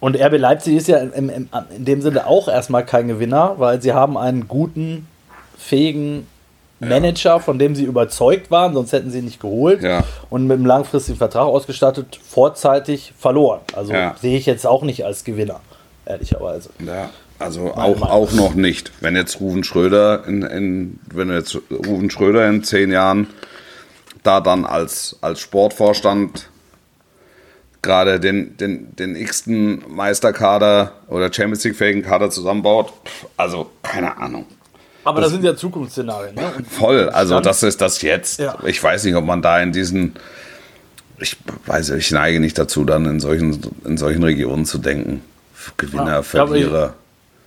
Und RB Leipzig ist ja im, im, in dem Sinne auch erstmal kein Gewinner, weil sie haben einen guten, fähigen Manager, von dem sie überzeugt waren, sonst hätten sie ihn nicht geholt Ja. und mit einem langfristigen Vertrag ausgestattet, vorzeitig verloren. Also Ja. sehe ich jetzt auch nicht als Gewinner, ehrlicherweise. Ja, also Meine auch, Meinung. auch noch nicht. Wenn jetzt Ruven Schröder in, in wenn jetzt Ruven Schröder in zehn Jahren da dann als, als Sportvorstand gerade den, den, den x-ten Meisterkader oder Champions League-fähigen Kader zusammenbaut, also keine Ahnung. Aber das, sind ja Zukunftsszenarien. Ne? Voll, also das ist das jetzt. Ja. Ich weiß nicht, ob man da in diesen, ich weiß, ich neige nicht dazu, dann in solchen, in solchen Regionen zu denken. Gewinner, Ja, Verlierer.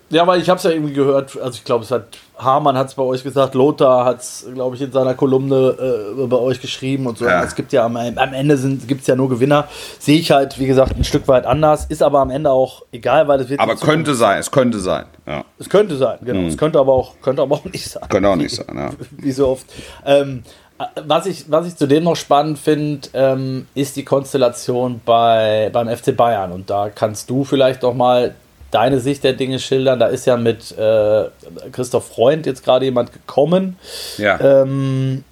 Ja, aber ich habe es ja irgendwie gehört, also ich glaube, es hat Hamann hat es bei euch gesagt, Lothar hat es, glaube ich, in seiner Kolumne äh, bei euch geschrieben und so. Ja. Es gibt ja am, am Ende gibt es ja nur Gewinner. Sehe ich halt, wie gesagt, ein Stück weit anders, ist aber am Ende auch egal, weil es wird. Aber in Zukunft- könnte sein, es könnte sein. Ja. Es könnte sein, genau. Es könnte aber auch, könnte aber auch nicht sein. Könnte auch nicht sein, ja. Wie so oft. Ähm, was, ich, was ich zudem noch spannend finde, ähm, ist die Konstellation bei, beim FC Bayern. Und da kannst du vielleicht doch mal deine Sicht der Dinge schildern. Da ist ja mit äh, Christoph Freund jetzt gerade jemand gekommen. Ja. Ähm,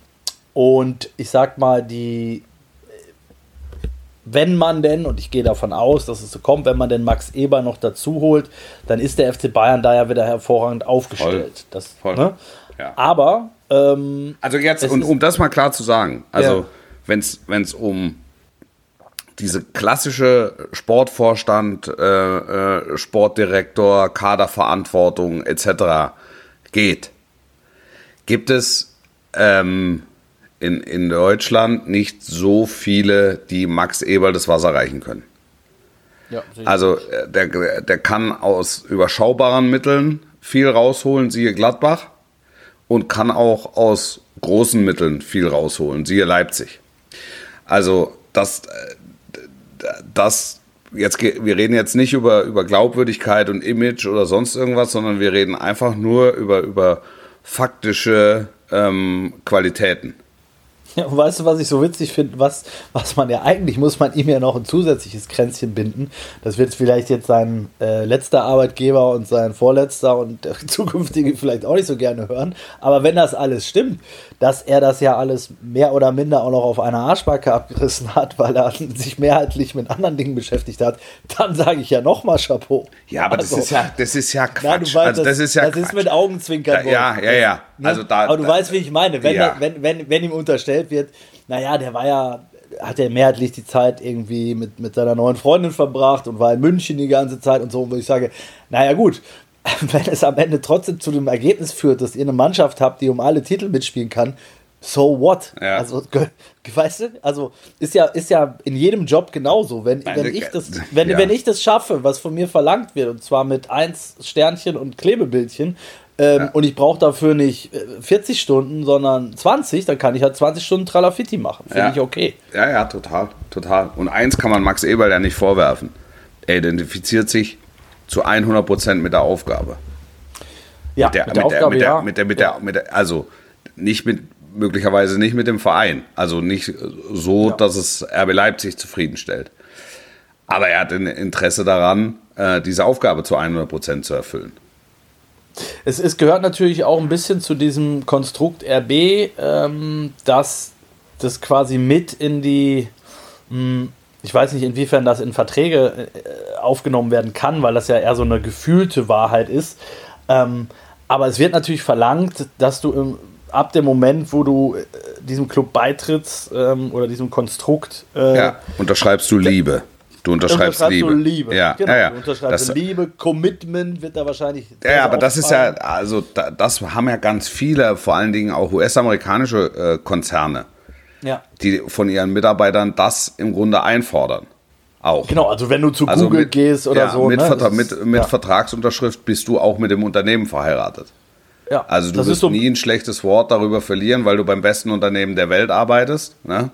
und ich sag mal, die, wenn man denn, und ich gehe davon aus, dass es so kommt, wenn man den Max Eber noch dazu holt, dann ist der FC Bayern da ja wieder hervorragend aufgestellt. Das, Voll. Ne? Ja. Aber, ähm, Also jetzt, und um das mal klar zu sagen, also Ja. wenn es um diese klassische Sportvorstand, äh, äh, Sportdirektor, Kaderverantwortung etc. geht, gibt es ähm, in, in Deutschland nicht so viele, die Max Eberl das Wasser reichen können. ja. Also äh, der, der kann aus überschaubaren Mitteln viel rausholen, siehe Gladbach, und kann auch aus großen Mitteln viel rausholen, siehe Leipzig. Also das, äh, das jetzt, wir reden jetzt nicht über, über Glaubwürdigkeit und Image oder sonst irgendwas, sondern wir reden einfach nur über, über faktische ähm, Qualitäten. Ja, und weißt du, was ich so witzig finde? Was, was man ja eigentlich muss man ihm ja noch ein zusätzliches Kränzchen binden. Das wird vielleicht jetzt sein äh, letzter Arbeitgeber und sein vorletzter und der zukünftige vielleicht auch nicht so gerne hören. Aber wenn das alles stimmt, dass er das ja alles mehr oder minder auch noch auf einer Arschbacke abgerissen hat, weil er sich mehrheitlich mit anderen Dingen beschäftigt hat, dann sage ich ja nochmal Chapeau. Ja, aber das Also, ist ja, das ist ja Quatsch. weißt, also das ist ja das Quatsch. ist mit Augenzwinkern. Da- ja, ja, ja. Ne? Also da- Aber du da- weißt, wie ich meine. Wenn, Ja. wenn, wenn, wenn ihm unterstellt wird, naja, der war ja, hat er mehrheitlich die Zeit irgendwie mit, mit seiner neuen Freundin verbracht und war in München die ganze Zeit und so, wo ich sage, naja gut, wenn es am Ende trotzdem zu dem Ergebnis führt, dass ihr eine Mannschaft habt, die um alle Titel mitspielen kann, so what? Ja. Also, weißt du, also ist ja, ist ja in jedem Job genauso. Wenn, wenn, ich das, wenn, Ja. wenn ich das schaffe, was von mir verlangt wird, und zwar mit 1 Sternchen und Klebebildchen, ähm, und ich brauche dafür nicht äh, 40 Stunden, sondern 20, dann kann ich halt 20 Stunden Tralafitti machen. Finde Ja. ich okay. Ja, ja, total, total. Und eins kann man Max Eberl ja nicht vorwerfen. Er identifiziert sich zu 100% mit der Aufgabe. Ja, Der, mit der Aufgabe, mit der, ja. mit der, mit der, mit der, also nicht mit, möglicherweise nicht mit dem Verein. Also nicht so, Ja. dass es RB Leipzig zufriedenstellt. Aber er hat ein Interesse daran, äh, diese Aufgabe zu 100% zu erfüllen. Es, es gehört natürlich auch ein bisschen zu diesem Konstrukt RB, ähm, dass das quasi mit in die, mh, ich weiß nicht, inwiefern das in Verträge äh, aufgenommen werden kann, weil das ja eher so eine gefühlte Wahrheit ist. Ähm, aber es wird natürlich verlangt, dass du im, ab dem Moment, wo du äh, diesem Club beitrittst ähm, oder diesem Konstrukt, äh, Ja, unterschreibst du Liebe. Du unterschreibst, unterschreibst Liebe. du Liebe. Ja, genau, ja, ja. Du unterschreibst Das- Liebe, Commitment wird da wahrscheinlich. Ja, aber das ist ja, also da, das haben ja ganz viele, vor allen Dingen auch US-amerikanische äh, Konzerne, Ja. die von ihren Mitarbeitern das im Grunde einfordern. Auch. Genau, also wenn du zu Also Google mit, gehst oder ja, so. Mit, ne, Vertra ist- mit, mit ja, Vertragsunterschrift bist du auch mit dem Unternehmen verheiratet. ja, Also du wirst so, nie ein schlechtes Wort darüber verlieren, weil du beim besten Unternehmen der Welt arbeitest. Ne?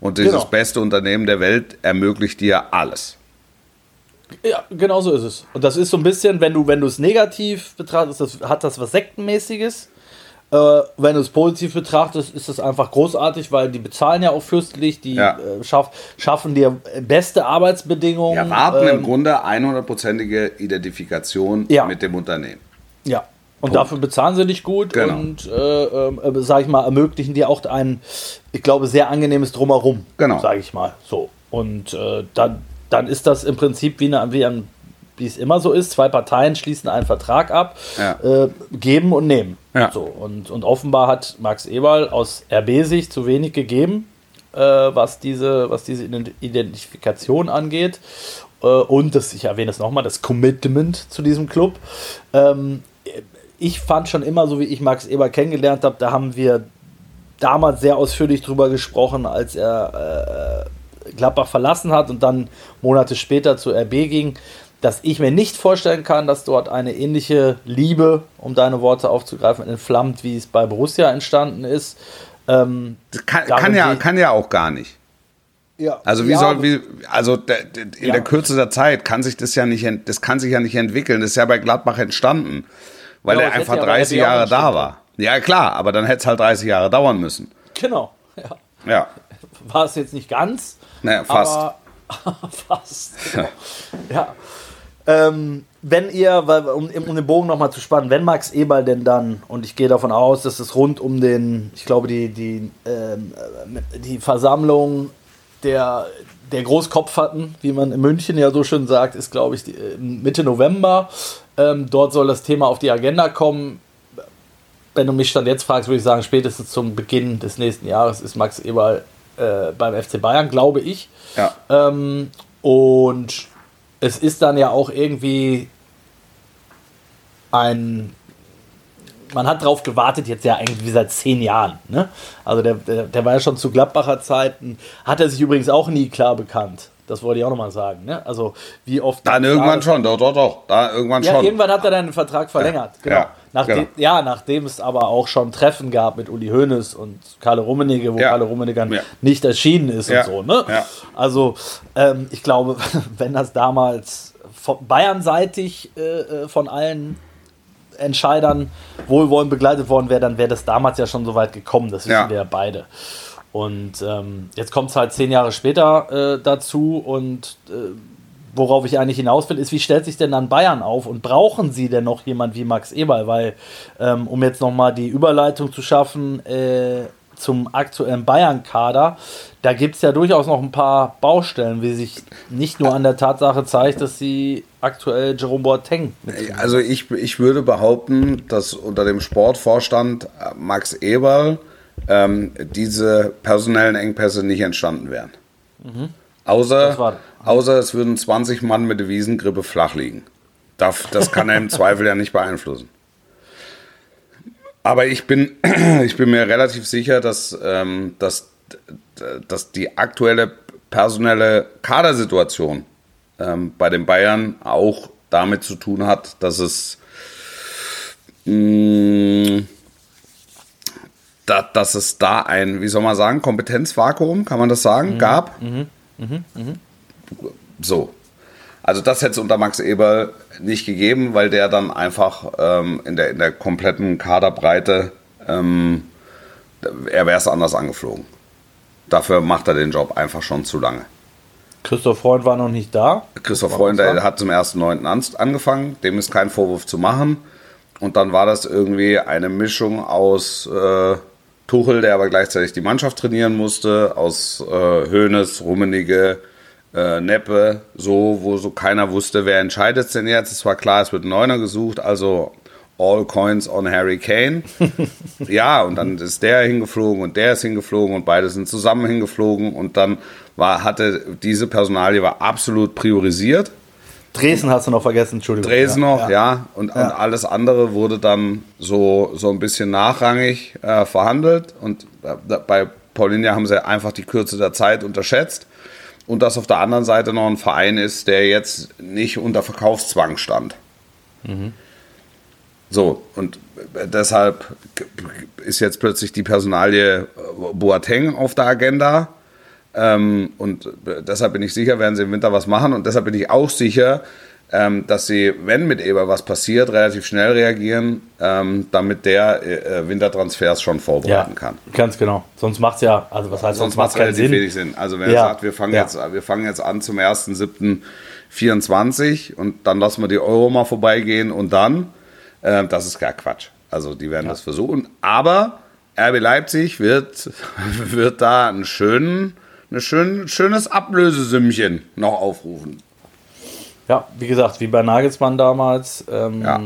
Und dieses Genau. beste Unternehmen der Welt ermöglicht dir alles. Ja, genau so ist es. Und das ist so ein bisschen, wenn du, wenn du es negativ betrachtest, das, hat das was Sektenmäßiges. Äh, wenn du es positiv betrachtest, ist es einfach großartig, weil die bezahlen ja auch fürstlich, die Ja. äh, schaff, schaffen dir beste Arbeitsbedingungen. Wir erwarten ähm, im Grunde 100%ige Identifikation Ja. mit dem Unternehmen. Ja. Und dafür bezahlen sie dich gut Genau. und, äh, äh, sag ich mal, ermöglichen dir auch ein, ich glaube, sehr angenehmes Drumherum. Genau. Sag ich mal. So. Und äh, dann, dann ist das im Prinzip wie, eine, wie, ein, wie es immer so ist. Zwei Parteien schließen einen Vertrag ab, Ja. äh, geben und nehmen. Ja. So. Und, und offenbar hat Max Eberl aus RB-Sicht zu wenig gegeben, äh, was, diese, was diese Ident- Identifikation angeht. Äh, und das, ich erwähne es nochmal, das Commitment zu diesem Club. Ähm, ich fand schon immer, so wie ich Max Eber kennengelernt habe, da haben wir damals sehr ausführlich drüber gesprochen, als er äh, Gladbach verlassen hat und dann Monate später zu RB ging, dass ich mir nicht vorstellen kann, dass dort eine ähnliche Liebe, um deine Worte aufzugreifen, entflammt, wie es bei Borussia entstanden ist. Ähm, Das kann, kann, ja, kann ja auch gar nicht. ja, Also wie ja, soll, wie, also in Ja. der Kürze der Zeit kann sich das ja nicht, das kann sich ja nicht entwickeln. Das ist ja bei Gladbach entstanden, weil Ja, er einfach hätte ja bei 30 RB auch Jahre da war. Ja klar, aber dann hätte es halt 30 Jahre dauern müssen. Genau. Ja. Ja, War es jetzt nicht ganz, naja, fast. Aber fast. Genau. ja. Ähm, wenn ihr, weil, um, um den Bogen nochmal zu spannen, wenn Max Eberl denn dann, und ich gehe davon aus, dass es rund um den, ich glaube, die, die, ähm, äh, die Versammlung der, der Großkopferten, wie man in München ja so schön sagt, ist, glaube ich, die, äh, Mitte November. Ähm, dort soll das Thema auf die Agenda kommen. Wenn du mich dann jetzt fragst, würde ich sagen, spätestens zum Beginn des nächsten Jahres ist Max Eberl äh, beim FC Bayern, glaube ich. Ja. Ähm, und es ist dann ja auch irgendwie ein. Man hat darauf gewartet, jetzt ja eigentlich seit zehn Jahren. Ne? Also der, der, der war ja schon zu Gladbacher Zeiten, hat er sich übrigens auch nie klar bekannt. Das wollte ich auch nochmal sagen. Ne? Also wie oft. Dann irgendwann schon, doch, doch, doch. Da irgendwann Ja, schon. irgendwann hat er dann den Vertrag verlängert. Genau. Ja, Nachdem, genau. ja, nachdem es aber auch schon Treffen gab mit Uli Hoeneß und Karle Rummenigge, wo Ja. Karle Rummenigge dann Ja. nicht erschienen ist Ja. und so. Ne? Ja. Also ähm, ich glaube, wenn das damals von Bayern-seitig äh, äh, von allen Entscheidern wohlwollend begleitet worden wäre, dann wäre das damals ja schon so weit gekommen. Das wissen Ja. wir ja beide. Und ähm, jetzt kommt es halt zehn Jahre später äh, dazu und äh, worauf ich eigentlich hinaus will, ist, wie stellt sich denn dann Bayern auf und brauchen sie denn noch jemand wie Max Eberl? Weil, ähm, um jetzt nochmal die Überleitung zu schaffen äh, zum aktuellen Bayern-Kader, da gibt es ja durchaus noch ein paar Baustellen, wie sich nicht nur an der Tatsache zeigt, dass sie aktuell Jerome Boateng mit Also ich, ich würde behaupten, dass unter dem Sportvorstand äh, Max Eberl ähm, diese personellen Engpässe nicht entstanden wären. Außer, Das war- außer es würden 20 Mann mit der Wiesengrippe flach liegen. Das, das kann er im Zweifel ja nicht beeinflussen. Aber ich bin, ich bin mir relativ sicher, dass, ähm, dass, dass die aktuelle personelle Kadersituation ähm, bei den Bayern auch damit zu tun hat, dass es mh, da, dass es da ein, wie soll man sagen, Kompetenzvakuum, kann man das sagen, gab. So. Also das hätte es unter Max Eberl nicht gegeben, weil der dann einfach ähm, in, der, in der kompletten Kaderbreite, ähm, er wäre es anders angeflogen. Dafür macht er den Job einfach schon zu lange. Christoph Freund war noch nicht da. Christoph Freund der hat zum 1.9. an- angefangen, dem ist kein Vorwurf zu machen. Und dann war das irgendwie eine Mischung aus äh, Tuchel, der aber gleichzeitig die Mannschaft trainieren musste, aus äh, Hoeneß, Rummenigge, äh, Neppe, so, wo so keiner wusste, wer entscheidet denn jetzt. Es war klar, es wird ein Neuner gesucht, also all coins on Harry Kane. ja, und dann ist der hingeflogen und der ist hingeflogen und beide sind zusammen hingeflogen und dann war, hatte diese Personalie war absolut priorisiert. Dresden hast du noch vergessen, Entschuldigung. Dresden Ja, noch, ja. Und, und alles andere wurde dann so, so ein bisschen nachrangig äh, verhandelt. Und äh, bei Paulinia haben sie einfach die Kürze der Zeit unterschätzt. Und dass auf der anderen Seite noch ein Verein ist, der jetzt nicht unter Verkaufszwang stand. So, und deshalb ist jetzt plötzlich die Personalie Boateng auf der Agenda. Ähm, und deshalb bin ich sicher, werden sie im Winter was machen. Und deshalb bin ich auch sicher, ähm, dass sie, wenn mit Eber was passiert, relativ schnell reagieren, ähm, damit der äh, Wintertransfers schon ja, vorbereiten kann. ganz genau. Sonst macht es ja, also was heißt, Sonst sonst macht es keinen relativ Sinn. wenig Sinn. Also wenn Ja. er sagt, wir fangen, Ja. jetzt, wir fangen jetzt an zum 1.7.24 und dann lassen wir die Euro mal vorbeigehen und dann, Ähm, das ist gar Quatsch. Also die werden das versuchen. Aber RB Leipzig wird, wird da einen schönen, ein schön, schönes Ablösesümmchen noch aufrufen. Ja, wie gesagt, wie bei Nagelsmann damals. Ähm, Ja.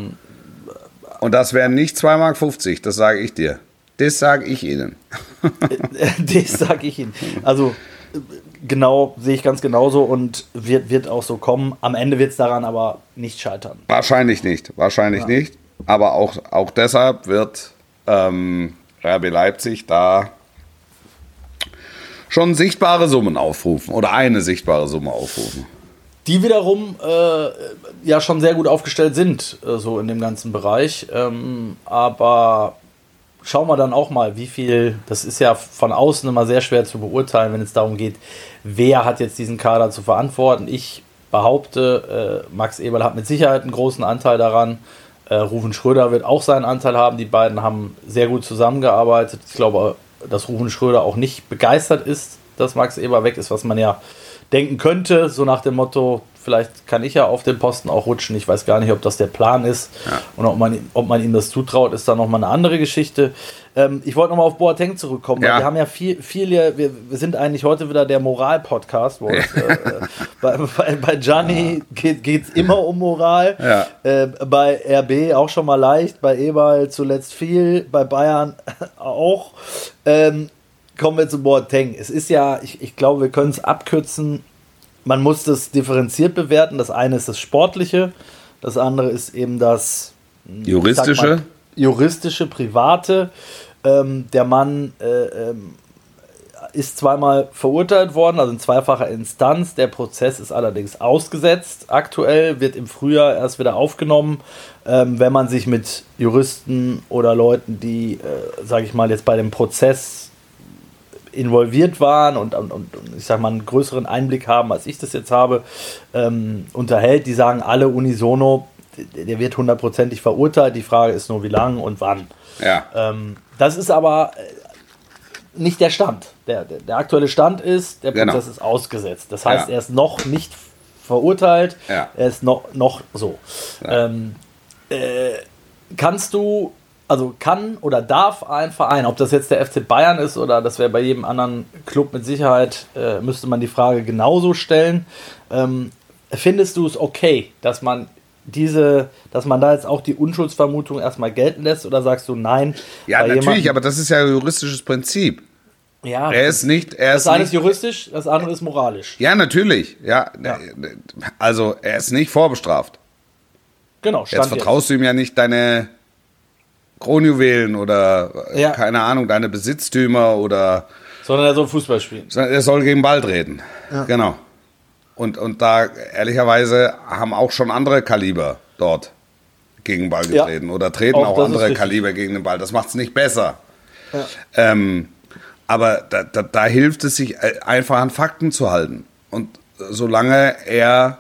Und das wären nicht 2,50 Mark, das sage ich dir. Das sage ich Ihnen. das sage ich Ihnen. Also genau, sehe ich ganz genauso und wird, wird auch so kommen. Am Ende wird es daran aber nicht scheitern. Wahrscheinlich nicht, wahrscheinlich nicht. Aber auch, auch deshalb wird ähm, RB Leipzig da schon sichtbare Summen aufrufen oder eine sichtbare Summe aufrufen. Die wiederum äh, ja schon sehr gut aufgestellt sind, äh, so in dem ganzen Bereich. Ähm, aber schauen wir dann auch mal, wie viel, das ist ja von außen immer sehr schwer zu beurteilen, wenn es darum geht, wer hat jetzt diesen Kader zu verantworten. Ich behaupte, äh, Max Eberl hat mit Sicherheit einen großen Anteil daran. Äh, Rufen Schröder wird auch seinen Anteil haben. Die beiden haben sehr gut zusammengearbeitet. Ich glaube, dass Rufen Schröder auch nicht begeistert ist, dass Max Eber weg ist, was man ja denken könnte, so nach dem Motto, vielleicht kann ich ja auf den Posten auch rutschen. Ich weiß gar nicht, ob das der Plan ist und ob man, ob man ihm das zutraut, ist dann nochmal eine andere Geschichte. Ähm, ich wollte nochmal auf Boateng zurückkommen, weil Ja. wir haben ja viel, viel hier, wir, wir sind eigentlich heute wieder der Moral-Podcast. es, äh, bei, bei, bei Gianni geht es immer um Moral. Ja. Äh, bei RB auch schon mal leicht, bei Eberl zuletzt viel, bei Bayern auch. Ähm, kommen wir zu Boateng. Es ist ja, ich, ich glaube, wir können es abkürzen. Man muss das differenziert bewerten. Das eine ist das Sportliche, das andere ist eben das sag Juristische? mal, juristische, private. Ähm, der Mann äh, ähm, ist zweimal verurteilt worden, also in zweifacher Instanz. Der Prozess ist allerdings ausgesetzt. Aktuell wird im Frühjahr erst wieder aufgenommen, ähm, wenn man sich mit Juristen oder Leuten, die, äh, sage ich mal, jetzt bei dem Prozess involviert waren und, und, und ich sag mal einen größeren Einblick haben, als ich das jetzt habe, ähm, unterhält, die sagen alle unisono, der wird hundertprozentig verurteilt. Die Frage ist nur, wie lang und wann. Ja. Ähm, das ist aber äh, nicht der Stand. Der, der, der aktuelle Stand ist, der Genau. Prozess ist ausgesetzt. Das heißt, Ja. er ist noch nicht verurteilt. Ja. Er ist noch, noch so. Ähm, äh, kannst du, also kann oder darf ein Verein, ob das jetzt der FC Bayern ist oder das wäre bei jedem anderen Club mit Sicherheit, äh, müsste man die Frage genauso stellen. Ähm, findest du es okay, dass man diese, dass man da jetzt auch die Unschuldsvermutung erstmal gelten lässt oder sagst du nein? Ja, natürlich, jemandem- aber das ist ja ein juristisches Prinzip. ja, Er ist nicht, er das ist eine ist juristisch, das andere ist moralisch. ja, natürlich, ja. Ja. Also, er ist nicht vorbestraft. Genau, Jetzt stand vertraust du ihm ja nicht deine Kronjuwelen oder, äh, Ja. keine Ahnung, deine Besitztümer oder, sondern er soll Fußball spielen. er soll gegen Ball treten. Genau. Und, und da, ehrlicherweise, haben auch schon andere Kaliber dort gegen Ball Ja. getreten oder treten Auch auch, andere. Kaliber gegen den Ball. Das macht es nicht besser. Ähm, aber da, da, da hilft es sich äh, einfach an Fakten zu halten. Und solange er,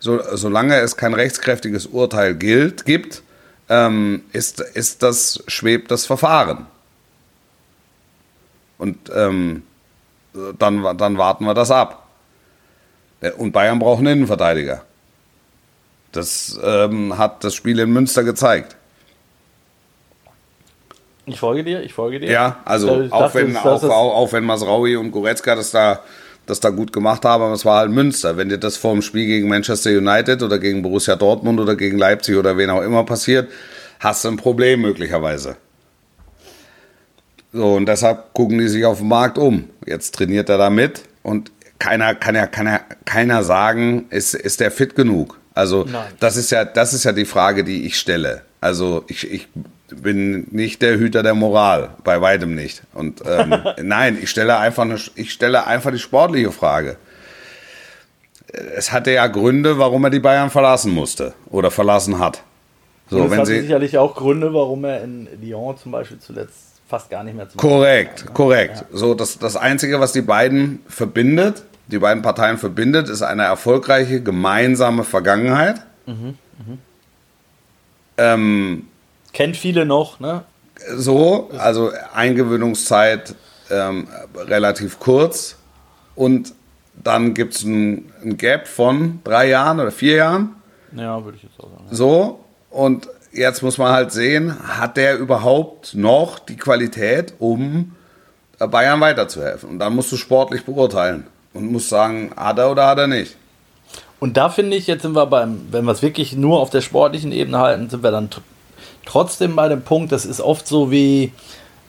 so, solange es kein rechtskräftiges Urteil gilt, gibt, ähm, ist, ist das, schwebt das Verfahren. Und ähm, dann, dann warten wir das ab. Äh, Und Bayern braucht einen Innenverteidiger. Das ähm, hat das Spiel in Münster gezeigt. Ich folge dir, ich folge dir. Ja, also Äh, auch, wenn, auch, auch, auch wenn Masraui und Goretzka das da, das da gut gemacht haben, aber es war halt Münster. Wenn dir das vor dem Spiel gegen Manchester United oder gegen Borussia Dortmund oder gegen Leipzig oder wen auch immer passiert, hast du ein Problem möglicherweise. So, und deshalb gucken die sich auf dem Markt um. Jetzt trainiert er da mit und keiner kann ja, kann ja keiner sagen, ist, ist der fit genug? Also Nein. das ist ja, das ist ja die Frage, die ich stelle. Also ich, ich bin nicht der Hüter der Moral, bei weitem nicht. Und ähm, nein, ich stelle einfach eine, ich stelle einfach die sportliche Frage. Es hatte ja Gründe, warum er die Bayern verlassen musste oder verlassen hat. So, Und es wenn hatte sie sicherlich auch Gründe, warum er in Lyon zum Beispiel zuletzt fast gar nicht mehr zum Korrekt, korrekt. So, das, das Einzige, was die beiden verbindet, die beiden Parteien verbindet, ist eine erfolgreiche gemeinsame Vergangenheit. Ähm, Kennt viele noch, ne? so, also Eingewöhnungszeit ähm, relativ kurz und dann gibt es ein, ein Gap von drei Jahren oder vier Jahren. Ja, würde ich jetzt auch sagen. So, und jetzt muss man halt sehen, hat der überhaupt noch die Qualität, um Bayern weiterzuhelfen? Und dann musst du sportlich beurteilen und musst sagen, hat er oder hat er nicht. Und da finde ich, jetzt sind wir beim, wenn wir es wirklich nur auf der sportlichen Ebene halten, sind wir dann trotzdem bei dem Punkt, das ist oft so wie,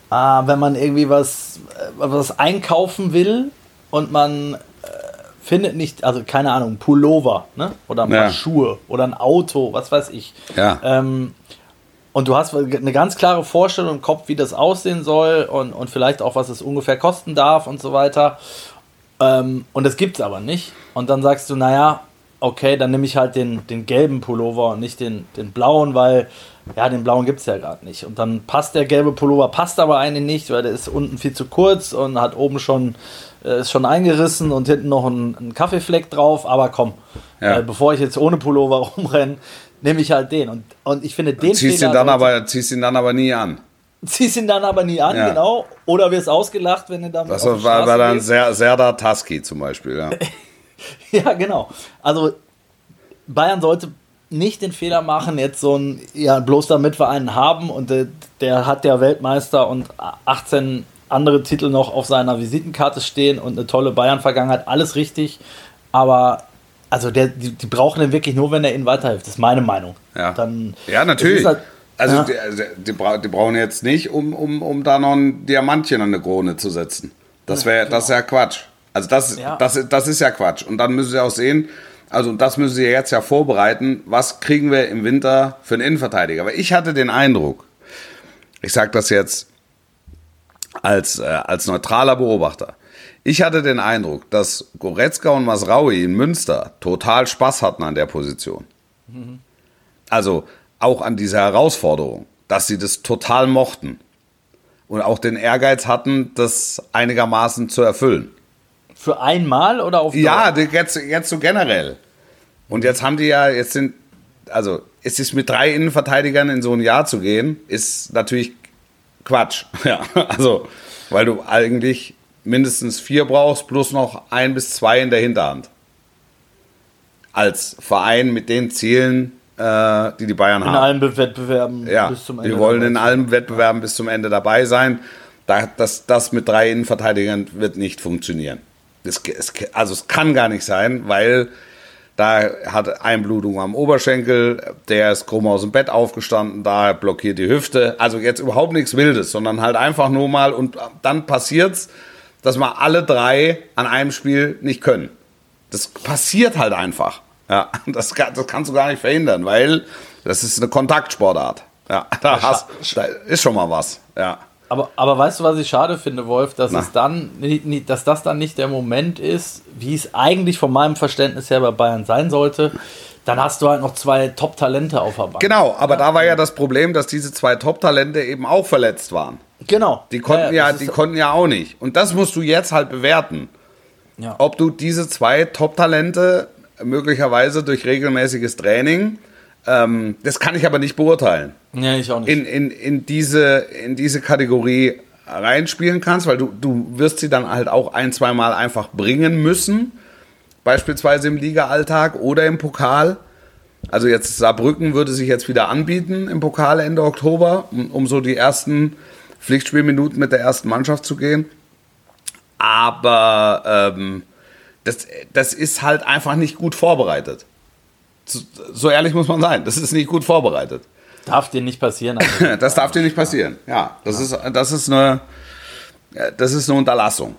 äh, wenn man irgendwie was, was einkaufen will und man äh, findet nicht, also keine Ahnung, Pullover, ne? Oder ein paar Ja. Schuhe oder ein Auto, was weiß ich. Ja. Ähm, und du hast eine ganz klare Vorstellung im Kopf, wie das aussehen soll und, und vielleicht auch, was es ungefähr kosten darf und so weiter. Ähm, und das gibt es aber nicht. Und dann sagst du, naja, okay, dann nehme ich halt den, den gelben Pullover und nicht den, den blauen, weil ja, den blauen gibt es ja gerade nicht. Und dann passt der gelbe Pullover, passt aber eigentlich nicht, weil der ist unten viel zu kurz und hat oben schon, äh, ist schon eingerissen und hinten noch ein, ein Kaffeefleck drauf. Aber komm, Ja. äh, bevor ich jetzt ohne Pullover rumrenne, nehme ich halt den. Und, und ich finde den Ziehst ihn, dann aber, ziehst ihn dann aber nie an. ziehst ihn dann aber nie an, Ja. genau. Oder wirst ausgelacht, wenn du dann Das war, war dann Serdar Taski zum Beispiel. Ja. Ja, genau. Also Bayern sollte nicht den Fehler machen, jetzt so ein, ja, bloß damit wir einen haben und der, der hat der Weltmeister und 18 andere Titel noch auf seiner Visitenkarte stehen und eine tolle Bayern-Vergangenheit, alles richtig, aber also der, die, die brauchen den wirklich nur, wenn er ihnen weiterhilft, das ist meine Meinung. Ja, Dann, ja natürlich. halt- also ja. die, die, die brauchen jetzt nicht, um, um, um da noch ein Diamantchen an eine Krone zu setzen. Das wäre das ist ja Quatsch. Also das, Ja. das, das ist ja Quatsch. Und dann müssen sie auch sehen, also das müssen sie jetzt ja vorbereiten, was kriegen wir im Winter für einen Innenverteidiger. Aber ich hatte den Eindruck, ich sage das jetzt als, äh, als neutraler Beobachter, ich hatte den Eindruck, dass Goretzka und Masraui in Münster total Spaß hatten an der Position. Also auch an dieser Herausforderung, dass sie das total mochten und auch den Ehrgeiz hatten, das einigermaßen zu erfüllen. Für einmal oder auf Ja, Dauer? jetzt, jetzt so generell. Und jetzt haben die ja, jetzt sind, also es ist mit drei Innenverteidigern in so ein Jahr zu gehen, ist natürlich Quatsch. Ja, also, weil du eigentlich mindestens vier brauchst, plus noch ein bis zwei in der Hinterhand. Als Verein mit den Zielen, äh, die die Bayern in haben. allen Be- Wettbewerben Ja, bis zum Ende. wir wollen in allen Wettbewerben bis zum Ende dabei sein. Da, das, das mit drei Innenverteidigern wird nicht funktionieren. Es, es, also es kann gar nicht sein, weil da hat Einblutung am Oberschenkel, der ist krumm aus dem Bett aufgestanden, da blockiert die Hüfte. Also jetzt überhaupt nichts Wildes, sondern halt einfach nur mal und dann passiert's, dass wir alle drei an einem Spiel nicht können. Das passiert halt einfach. Ja, das, das kannst du gar nicht verhindern, weil das ist eine Kontaktsportart. Ja, da, hast, da ist schon mal was. Ja. Aber, aber weißt du, was ich schade finde, Wolf, dass Na. es dann, dass das dann nicht der Moment ist, wie es eigentlich von meinem Verständnis her bei Bayern sein sollte. Dann hast du halt noch zwei Top-Talente auf der Bank. Genau, aber da war ja das Problem, dass diese zwei Top-Talente eben auch verletzt waren. Genau. Die konnten ja, das die konnten ja auch nicht. Und das musst du jetzt halt bewerten. ja. Ob du diese zwei Top-Talente möglicherweise durch regelmäßiges Training, ähm, das kann ich aber nicht beurteilen, ja, ich auch nicht. in, in, in, diese, in diese Kategorie reinspielen kannst, weil du, du wirst sie dann halt auch ein, zwei Mal einfach bringen müssen, beispielsweise im Liga-Alltag oder im Pokal. Also jetzt Saarbrücken würde sich jetzt wieder anbieten im Pokal Ende Oktober, um, um so die ersten Pflichtspielminuten mit der ersten Mannschaft zu gehen. Aber ähm, das, das ist halt einfach nicht gut vorbereitet. So, ehrlich muss man sein, das ist nicht gut vorbereitet. Darf dir nicht passieren. Also. Das darf dir nicht passieren. Ja, das ist, das ist eine, das ist eine Unterlassung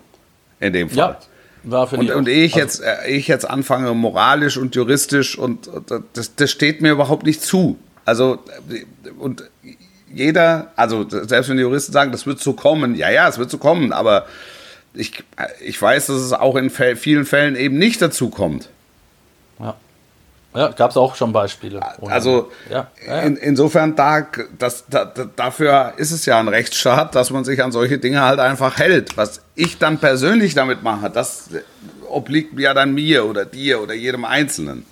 in dem Fall. ja, war Und, die und ehe ich Also, jetzt, äh, ehe ich jetzt anfange, moralisch und juristisch und, und das, das steht mir überhaupt nicht zu. Also, äh, und jeder, also selbst wenn die Juristen sagen, das wird so kommen, ja, ja, es wird so kommen, aber ich, ich weiß, dass es auch in vielen Fällen eben nicht dazu kommt. Ja, gab es auch schon Beispiele. Ohne- Also ja, ja. In, insofern, da, das, da, da, dafür ist es ja ein Rechtsstaat, dass man sich an solche Dinge halt einfach hält. Was ich dann persönlich damit mache, das obliegt ja dann mir oder dir oder jedem Einzelnen.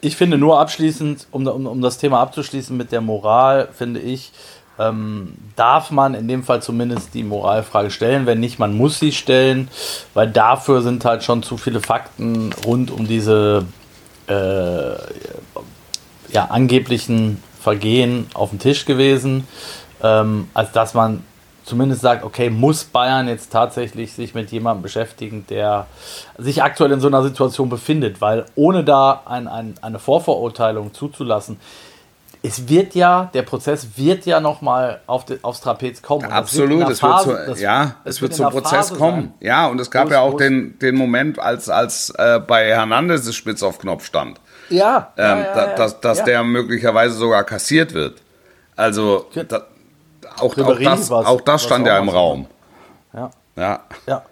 Ich finde nur abschließend, um, um, um das Thema abzuschließen mit der Moral, finde ich, ähm, darf man in dem Fall zumindest die Moralfrage stellen. Wenn nicht, man muss sie stellen, weil dafür sind halt schon zu viele Fakten rund um diese äh, ja, angeblichen Vergehen auf dem Tisch gewesen, ähm, als dass man zumindest sagt, okay, muss Bayern jetzt tatsächlich sich mit jemandem beschäftigen, der sich aktuell in so einer Situation befindet, weil ohne da ein, ein, eine Vorverurteilung zuzulassen, es wird ja, der Prozess wird ja nochmal auf aufs Trapez kommen. Absolut, es wird, zu, das, ja, es wird, zum Prozess Phase kommen. Sein. Ja, und es gab ja auch den, den Moment, als, als äh, bei Hernandez das Spitz auf Knopf stand. Ja. Ähm, ja, ja, ja dass dass der möglicherweise sogar kassiert wird. Also, da, auch, auch, das, auch das stand ja im Raum. Ja. Ja.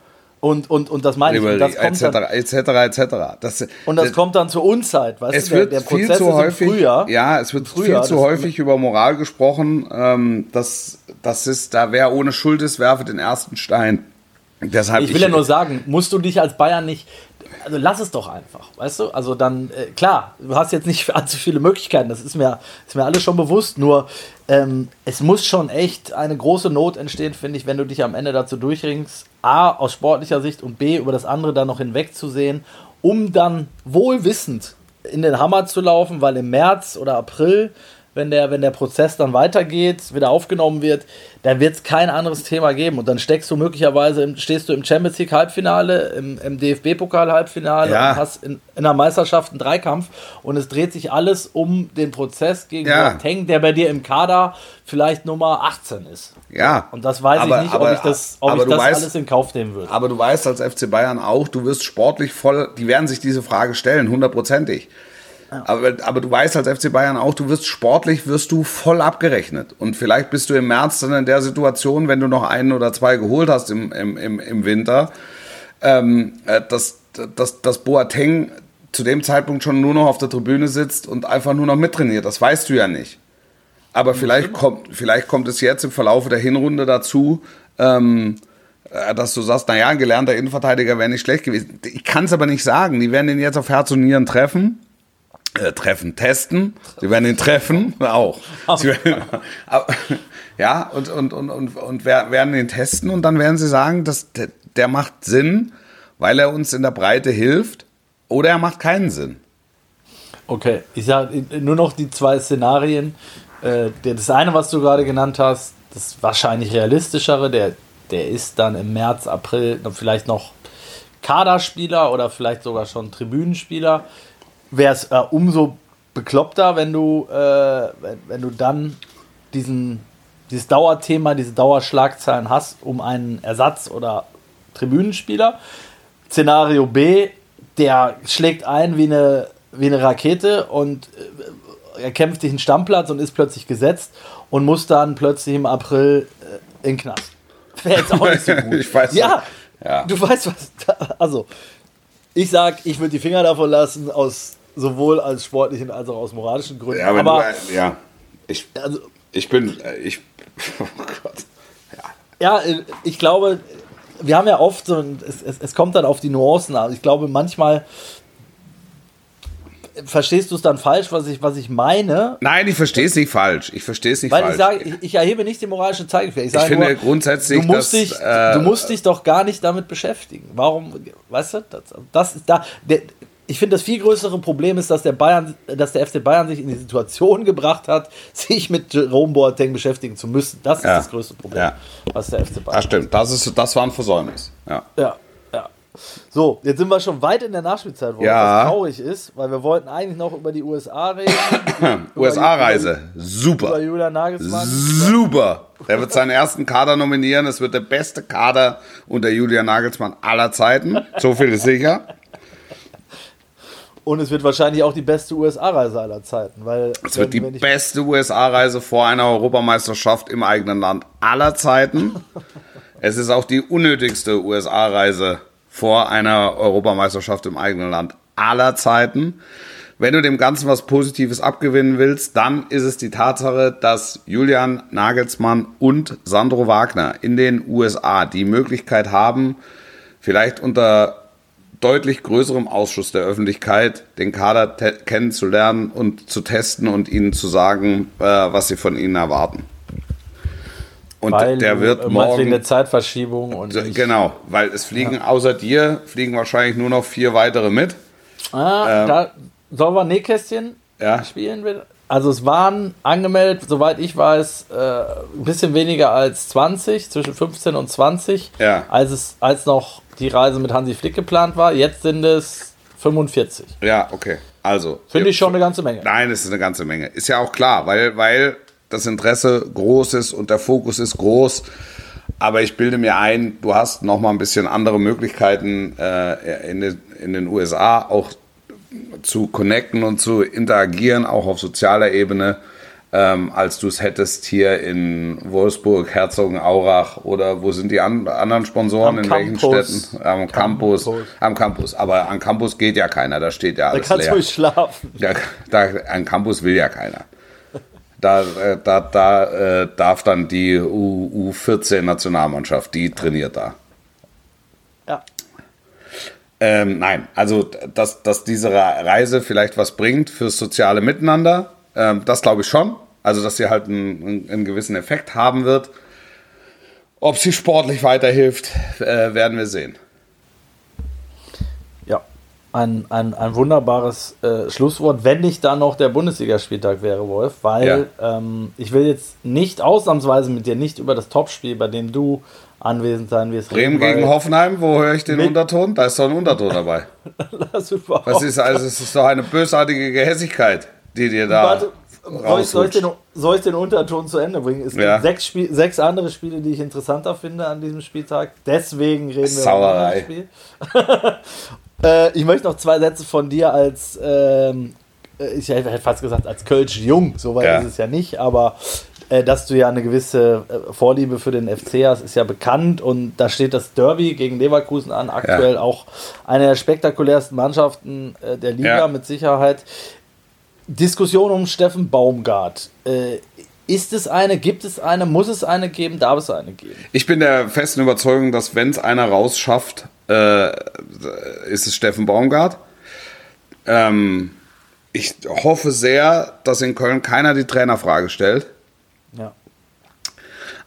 Und, und, und das meine ich. Das etc., etc., etc. Das, und das, das, kommt dann zur Unzeit, weißt es du? Der, wird der Prozess viel zu häufig, Frühjahr, ja, es wird Frühjahr, viel zu häufig über Moral gesprochen. Ähm, das, das ist, da wer ohne Schuld ist, werfe den ersten Stein. Deshalb ich will ich, ja nur sagen, musst du dich als Bayern nicht also lass es doch einfach, weißt du? Also dann, äh, klar, du hast jetzt nicht allzu viele Möglichkeiten, das ist mir, ist mir alles schon bewusst, nur ähm, es muss schon echt eine große Not entstehen, finde ich, wenn du dich am Ende dazu durchringst, A, aus sportlicher Sicht und B, über das andere dann noch hinwegzusehen, um dann wohlwissend in den Hammer zu laufen, weil im März oder April wenn der, wenn der Prozess dann weitergeht, wieder aufgenommen wird, dann wird es kein anderes Thema geben. Und dann steckst du möglicherweise, im, stehst du im Champions League Halbfinale, im, im DFB-Pokal Halbfinale ja. und hast in, in der Meisterschaft einen Dreikampf und es dreht sich alles um den Prozess gegen ja. Teng, der bei dir im Kader vielleicht Nummer 18 ist. Ja. Und das weiß aber, ich nicht, ob ich das, ob ich das weißt, alles in Kauf nehmen würde. Aber du weißt als FC Bayern auch, du wirst sportlich voll, die werden sich diese Frage stellen, hundertprozentig. Aber, aber du weißt als FC Bayern auch, du wirst sportlich, wirst du voll abgerechnet. Und vielleicht bist du im März dann in der Situation, wenn du noch einen oder zwei geholt hast im, im, im, im Winter, ähm, äh, dass, dass, dass Boateng zu dem Zeitpunkt schon nur noch auf der Tribüne sitzt und einfach nur noch mittrainiert. Das weißt du ja nicht. Aber vielleicht kommt, vielleicht kommt es jetzt im Verlauf der Hinrunde dazu, ähm, äh, dass du sagst, naja, ein gelernter Innenverteidiger wäre nicht schlecht gewesen. Ich kann es aber nicht sagen. Die werden ihn jetzt auf Herz und Nieren treffen äh, treffen, testen. Sie werden ihn treffen, auch. Werden, ja, und, und, und, und, und werden ihn testen und dann werden sie sagen, dass der, der macht Sinn, weil er uns in der Breite hilft, oder er macht keinen Sinn. Okay, ich sage nur noch die zwei Szenarien. Äh, das eine, was du gerade genannt hast, das wahrscheinlich realistischere, der, der ist dann im März, April vielleicht noch Kaderspieler oder vielleicht sogar schon Tribünenspieler wäre es äh, umso bekloppter, wenn du, äh, wenn, wenn, du dann diesen, dieses Dauerthema, diese Dauerschlagzeilen hast, um einen Ersatz- oder Tribünenspieler. Szenario B, der schlägt ein wie eine, wie eine Rakete und äh, er kämpft sich einen Stammplatz und ist plötzlich gesetzt und muss dann plötzlich im April äh, in den Knast. Wäre jetzt auch nicht so gut. ich weiß ja, ja, du weißt was. Da, also, ich sag, ich würde die Finger davon lassen, aus sowohl als sportlichen als auch aus moralischen Gründen. Ja, aber, aber du, ja, ich, also, ich bin, äh, ich, oh Gott, ja. Ja, ich glaube, wir haben ja oft so, es, es, es kommt dann auf die Nuancen an. Ich glaube, manchmal verstehst du es dann falsch, was ich, was ich meine? Nein, ich verstehe es nicht falsch. Ich verstehe es nicht Weil falsch. ich sage, ich, ich, erhebe nicht den moralischen Zeigefinger. Ich, ich finde nur, grundsätzlich, du musst, dass, dich, äh, du musst dich doch gar nicht damit beschäftigen. Warum, weißt du, das, das ist da, der, ich finde, das viel größere Problem ist, dass der Bayern, dass der FC Bayern sich in die Situation gebracht hat, sich mit Jerome Boateng beschäftigen zu müssen. Das ist ja. das größte Problem, ja. was der FC Bayern. Das stimmt. Das ist, das war ein Versäumnis. Ja. ja. ja. So, jetzt sind wir schon weit in der Nachspielzeit, wo ja. das traurig ist, weil wir wollten eigentlich noch über die USA reden. USA-Reise, super. Über Julian Nagelsmann. Super. Er wird seinen ersten Kader nominieren. Es wird der beste Kader unter Julian Nagelsmann aller Zeiten. So viel ist sicher. Und es wird wahrscheinlich auch die beste USA-Reise aller Zeiten, weil es wird die beste USA-Reise vor einer Europameisterschaft im eigenen Land aller Zeiten. es ist auch die unnötigste USA-Reise vor einer Europameisterschaft im eigenen Land aller Zeiten. Wenn du dem Ganzen was Positives abgewinnen willst, dann ist es die Tatsache, dass Julian Nagelsmann und Sandro Wagner in den USA die Möglichkeit haben, vielleicht unter deutlich größerem Ausschuss der Öffentlichkeit, den Kader kennenzulernen und zu testen und ihnen zu sagen, äh, was sie von ihnen erwarten. Und weil der wird morgen wegen der Zeitverschiebung und genau, weil es fliegen ja. außer dir fliegen wahrscheinlich nur noch vier weitere mit. Ah, ähm, da sollen wir Nähkästchen ja. spielen? Also es waren angemeldet, soweit ich weiß, äh, ein bisschen weniger als 20, zwischen 15 und 20, Ja. als, es, als noch die Reise mit Hansi Flick geplant war. Jetzt sind es 45. Ja, okay. Also. Finde ich schon eine ganze Menge. Nein, es ist eine ganze Menge. Ist ja auch klar, weil, weil das Interesse groß ist und der Fokus ist groß. Aber ich bilde mir ein, du hast noch mal ein bisschen andere Möglichkeiten äh, in, den, in den USA auch zu connecten und zu interagieren, auch auf sozialer Ebene, ähm, als du es hättest hier in Wolfsburg, Herzogenaurach oder wo sind die an, anderen Sponsoren, Am in Campus. welchen Städten? Am Campus. Campus. Am Campus. Aber am Campus geht ja keiner, da steht ja Da alles kannst du leer. ruhig schlafen. Ja, da, an Campus will ja keiner. Da, äh, da, da äh, darf dann die U, U14-Nationalmannschaft, die trainiert da. Ähm, nein, also dass, dass diese Re- Reise vielleicht was bringt fürs soziale Miteinander, ähm, das glaube ich schon. Also dass sie halt einen, einen, einen gewissen Effekt haben wird. Ob sie sportlich weiterhilft, äh, werden wir sehen. Ja, ein, ein, ein wunderbares äh, Schlusswort, wenn nicht dann noch der Bundesligaspieltag wäre, Wolf, weil ähm, ich will jetzt nicht ausnahmsweise mit dir nicht über das Topspiel, bei dem du anwesend sein wirst, Bremen reden, gegen Hoffenheim, wo höre ich den Unterton? Da ist doch ein Unterton dabei. das überhaupt Was ist also? Es ist doch eine bösartige Gehässigkeit, die dir da Warte, soll ich, soll, ich den, soll ich den Unterton zu Ende bringen? Es Ja. gibt sechs, Spiel, sechs andere Spiele, die ich interessanter finde an diesem Spieltag. Deswegen reden wir über das Spiel. äh, ich möchte noch zwei Sätze von dir als, ähm, äh, ich hätte fast gesagt, als Kölsch Jung, soweit Ja. ist es ja nicht, aber äh, dass du ja eine gewisse äh, Vorliebe für den FC hast, ist ja bekannt und da steht das Derby gegen Leverkusen an, aktuell auch eine der spektakulärsten Mannschaften äh, der Liga Ja. mit Sicherheit. Diskussion um Steffen Baumgart. Äh, ist es eine, gibt es eine, muss es eine geben, darf es eine geben? Ich bin der festen Überzeugung, dass wenn es einer rausschafft, äh, ist es Steffen Baumgart. Ähm, ich hoffe sehr, dass in Köln keiner die Trainerfrage stellt. Ja.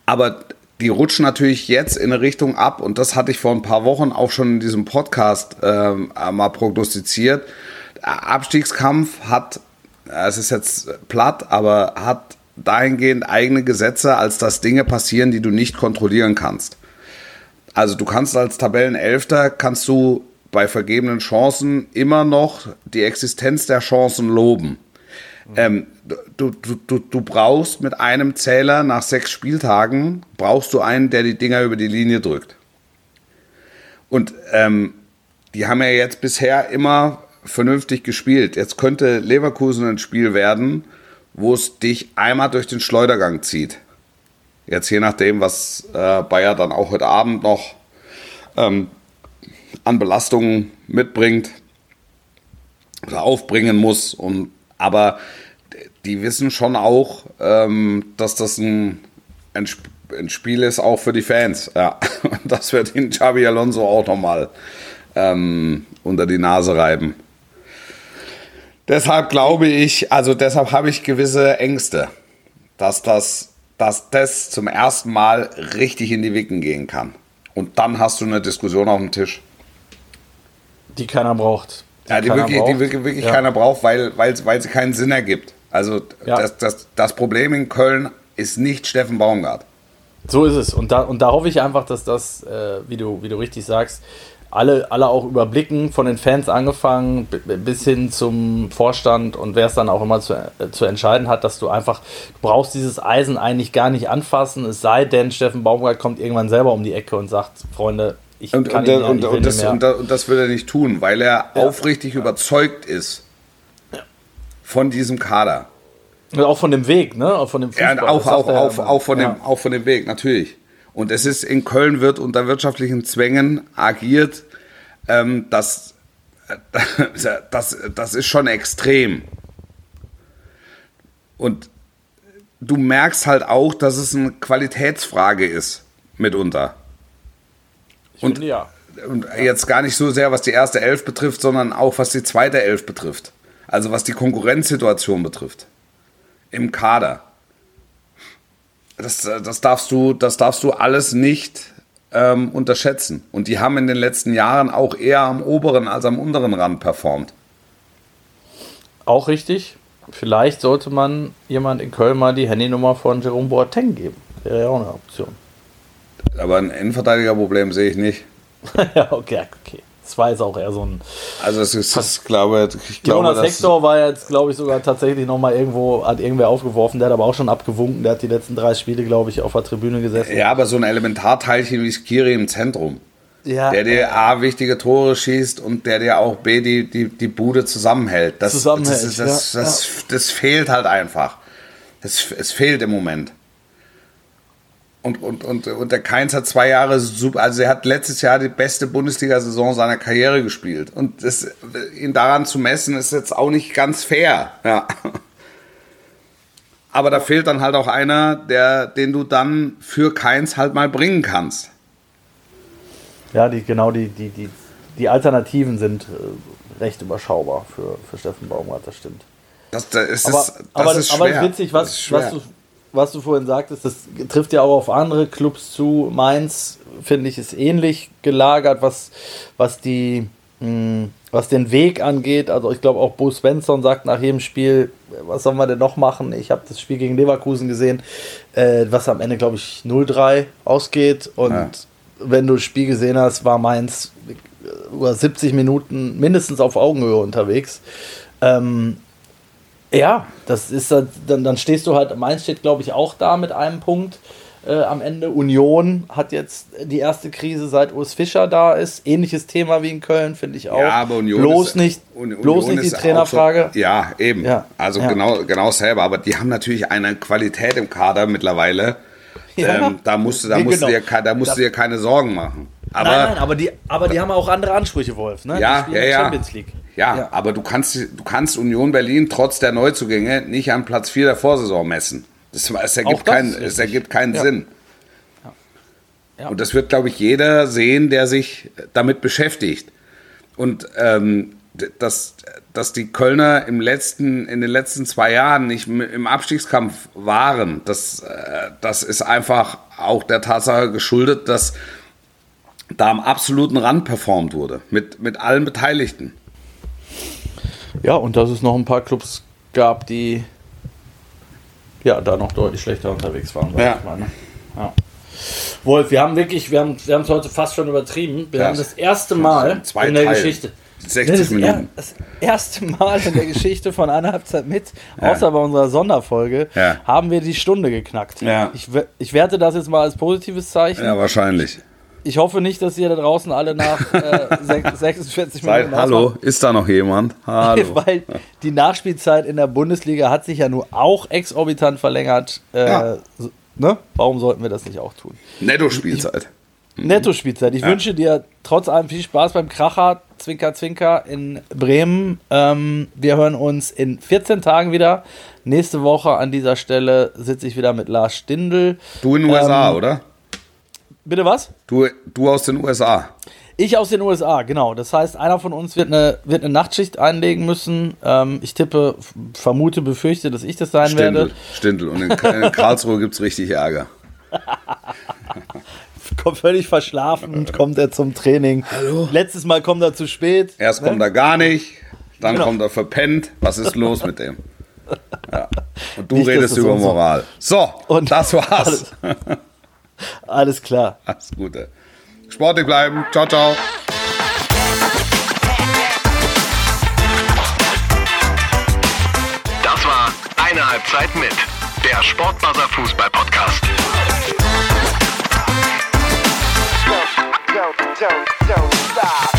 Aber die rutschen natürlich jetzt in eine Richtung ab und das hatte ich vor ein paar Wochen auch schon in diesem Podcast ähm, mal prognostiziert. Abstiegskampf hat, es ist jetzt platt, aber hat dahingehend eigene Gesetze, als dass Dinge passieren, die du nicht kontrollieren kannst. Also du kannst als Tabellenelfter, kannst du bei vergebenen Chancen immer noch die Existenz der Chancen loben. Ähm, du, du, du, du brauchst mit einem Zähler nach sechs Spieltagen, brauchst du einen, der die Dinger über die Linie drückt. Und ähm, die haben ja jetzt bisher immer vernünftig gespielt. Jetzt könnte Leverkusen ein Spiel werden, wo es dich einmal durch den Schleudergang zieht. Jetzt je nachdem, was äh, Bayer dann auch heute Abend noch ähm, an Belastungen mitbringt oder aufbringen muss. Und, aber die wissen schon auch, ähm, dass das ein, ein, ein Spiel ist, auch für die Fans. Ja. Und das wird ihnen Xabi Alonso auch nochmal ähm, unter die Nase reiben. Deshalb glaube ich, also deshalb habe ich gewisse Ängste, dass das, dass das zum ersten Mal richtig in die Wicken gehen kann. Und dann hast du eine Diskussion auf dem Tisch. Die keiner braucht. Ja, die wirklich, die braucht. wirklich, wirklich Ja. keiner braucht, weil, weil, weil sie keinen Sinn ergibt. Also Ja. das, das, das Problem in Köln ist nicht Steffen Baumgart. So ist es. Und da, und da hoffe ich einfach, dass das, äh, wie, du, wie du richtig sagst, alle, alle auch überblicken, von den Fans angefangen bis hin zum Vorstand und wer es dann auch immer zu, äh, zu entscheiden hat, dass du einfach, du brauchst dieses Eisen eigentlich gar nicht anfassen, es sei denn, Steffen Baumgart kommt irgendwann selber um die Ecke und sagt, Freunde, ich Und, kann und, ja, und, nicht das, mehr. und, das, und das will er nicht tun, weil er Ja. aufrichtig überzeugt ist von diesem Kader. Und auch von dem Weg, ne? Auch von dem Ja, Fußball. und auch, auch, ja auch, auch, von Ja. dem, auch von dem Weg, natürlich. Und es ist in Köln wird unter wirtschaftlichen Zwängen agiert. Ähm, das, das, das ist schon extrem. Und du merkst halt auch, dass es eine Qualitätsfrage ist, mitunter. Ich finde ja. Und jetzt gar nicht so sehr, was die erste Elf betrifft, sondern auch was die zweite Elf betrifft. Also was die Konkurrenzsituation betrifft. Im Kader. Das, das, darfst, du, das darfst du alles nicht ähm, unterschätzen. Und die haben in den letzten Jahren auch eher am oberen als am unteren Rand performt. Auch richtig. vielleicht sollte man jemand in Köln mal die Handynummer von Jerome Boateng geben. Wäre ja auch eine Option. Aber ein Innenverteidigerproblem sehe ich nicht. ja, okay, okay. Das war jetzt auch eher so ein. Also es ist, ich glaube, ich glaube, Jonas Hector war jetzt, glaube ich, sogar tatsächlich nochmal irgendwo, hat irgendwer aufgeworfen, der hat aber auch schon abgewunken, der hat die letzten drei Spiele, glaube ich, auf der Tribüne gesessen. Ja, aber so ein Elementarteilchen wie Skiri im Zentrum, Ja, der dir A, wichtige Tore schießt und der dir auch B, die, die, die Bude zusammenhält. Das, Zusammenhält, das, ist- das, ja, das, das fehlt halt einfach. Das, es fehlt im Moment. Und, und, und, und der Keins hat zwei Jahre super, also er hat letztes Jahr die beste Bundesliga-Saison seiner Karriere gespielt. Und das, ihn daran zu messen, ist jetzt auch nicht ganz fair. Ja. Aber da fehlt dann halt auch einer, der, den du dann für Keins halt mal bringen kannst. ja die, genau, die, die, die, die Alternativen sind äh, recht überschaubar für, für Steffen Baumgart, das stimmt. Das, das, ist, Aber, das aber, ist aber schwer. witzig, Das was, was, du, was du vorhin sagtest, das trifft ja auch auf andere Clubs zu. Mainz, finde ich, ist ähnlich gelagert, was, was, die, mh, was den Weg angeht. Also ich glaube auch Bo Svensson sagt nach jedem Spiel, was sollen wir denn noch machen? Ich habe das Spiel gegen Leverkusen gesehen, äh, was am Ende, glaube ich, 0-3 ausgeht. Und Ja. wenn du das Spiel gesehen hast, war Mainz über 70 Minuten mindestens auf Augenhöhe unterwegs. Ähm, ja, das ist dann, dann, dann stehst du halt, Mainz steht glaube ich auch da mit einem Punkt äh, am Ende. Union hat jetzt die erste Krise seit Urs Fischer da ist. Ähnliches Thema wie in Köln, finde ich auch. Ja, aber Union bloß ist, nicht, Uni- bloß Union nicht die Trainerfrage. So, ja, eben. Ja, Also ja. Genau, genau selber. Aber die haben natürlich eine Qualität im Kader mittlerweile. Ja. Ähm, da musst du, da musst du genau. dir, ke- da musst du dir keine Sorgen machen. Aber, nein, nein, aber die, aber die haben auch andere Ansprüche, Wolf. Ne? Ja, die spielen ja, ja. Champions League. ja, Ja. aber du kannst, du kannst Union Berlin trotz der Neuzugänge nicht an Platz 4 der Vorsaison messen. Das, es ergibt, das keinen, ist es ergibt keinen Ja. Sinn. Ja. Und das wird, glaube ich, jeder sehen, der sich damit beschäftigt. Und ähm, dass, dass die Kölner im letzten, in den letzten zwei Jahren nicht im Abstiegskampf waren, das, äh, das ist einfach auch der Tatsache geschuldet, dass da am absoluten Rand performt wurde, mit, mit allen Beteiligten. Ja, und dass es noch ein paar Clubs gab, die ja da noch deutlich schlechter unterwegs waren. Ja. ich mal, ne? ja. Wolf, wir haben wirklich, wir haben wir es heute fast schon übertrieben. Wir Ja. haben das erste Mal Zwei in der Teile. Geschichte. 60 das, Minuten. Er, das erste Mal in der Geschichte von einer Halbzeit mit, außer bei unserer Sonderfolge, Ja. haben wir die Stunde geknackt. Ja. Ich, ich werte das jetzt mal als positives Zeichen. Ja, wahrscheinlich. Ich hoffe nicht, dass ihr da draußen alle nach äh, sech- 46 Seid, Minuten hallo, ausmacht. ist da noch jemand? Hallo. Weil die Nachspielzeit in der Bundesliga hat sich ja nur auch exorbitant verlängert. Äh, Ja. ne? Warum sollten wir das nicht auch tun? Netto-Spielzeit. Netto-Spielzeit. Ich wünsche dir trotz allem viel Spaß beim Kracher, Zwinker, Zwinker in Bremen. Ähm, wir hören uns in 14 Tagen wieder. Nächste Woche an dieser Stelle sitze ich wieder mit Lars Stindl. Du in den USA, Ähm, oder? Bitte was? Du, du aus den USA. Ich aus den USA, genau. Das heißt, einer von uns wird eine, wird eine Nachtschicht einlegen müssen. Ähm, ich tippe, vermute, befürchte, dass ich das sein Stindl. werde. Stindl. Und in, in Karlsruhe gibt es richtig Ärger. Kommt völlig verschlafen, kommt er zum Training. Hallo? Letztes Mal kommt er zu spät. Erst Ne? kommt er gar nicht, dann Genau. kommt er verpennt. Was ist los mit dem? Ja. Und du Nicht, redest über Moral. So, Und- das war's. Alles klar. Alles Gute. Sportlich bleiben. Ciao, ciao. Das war eine Halbzeit mit. Der Sportbuzzer Fußball Podcast. Yo, yo, yo.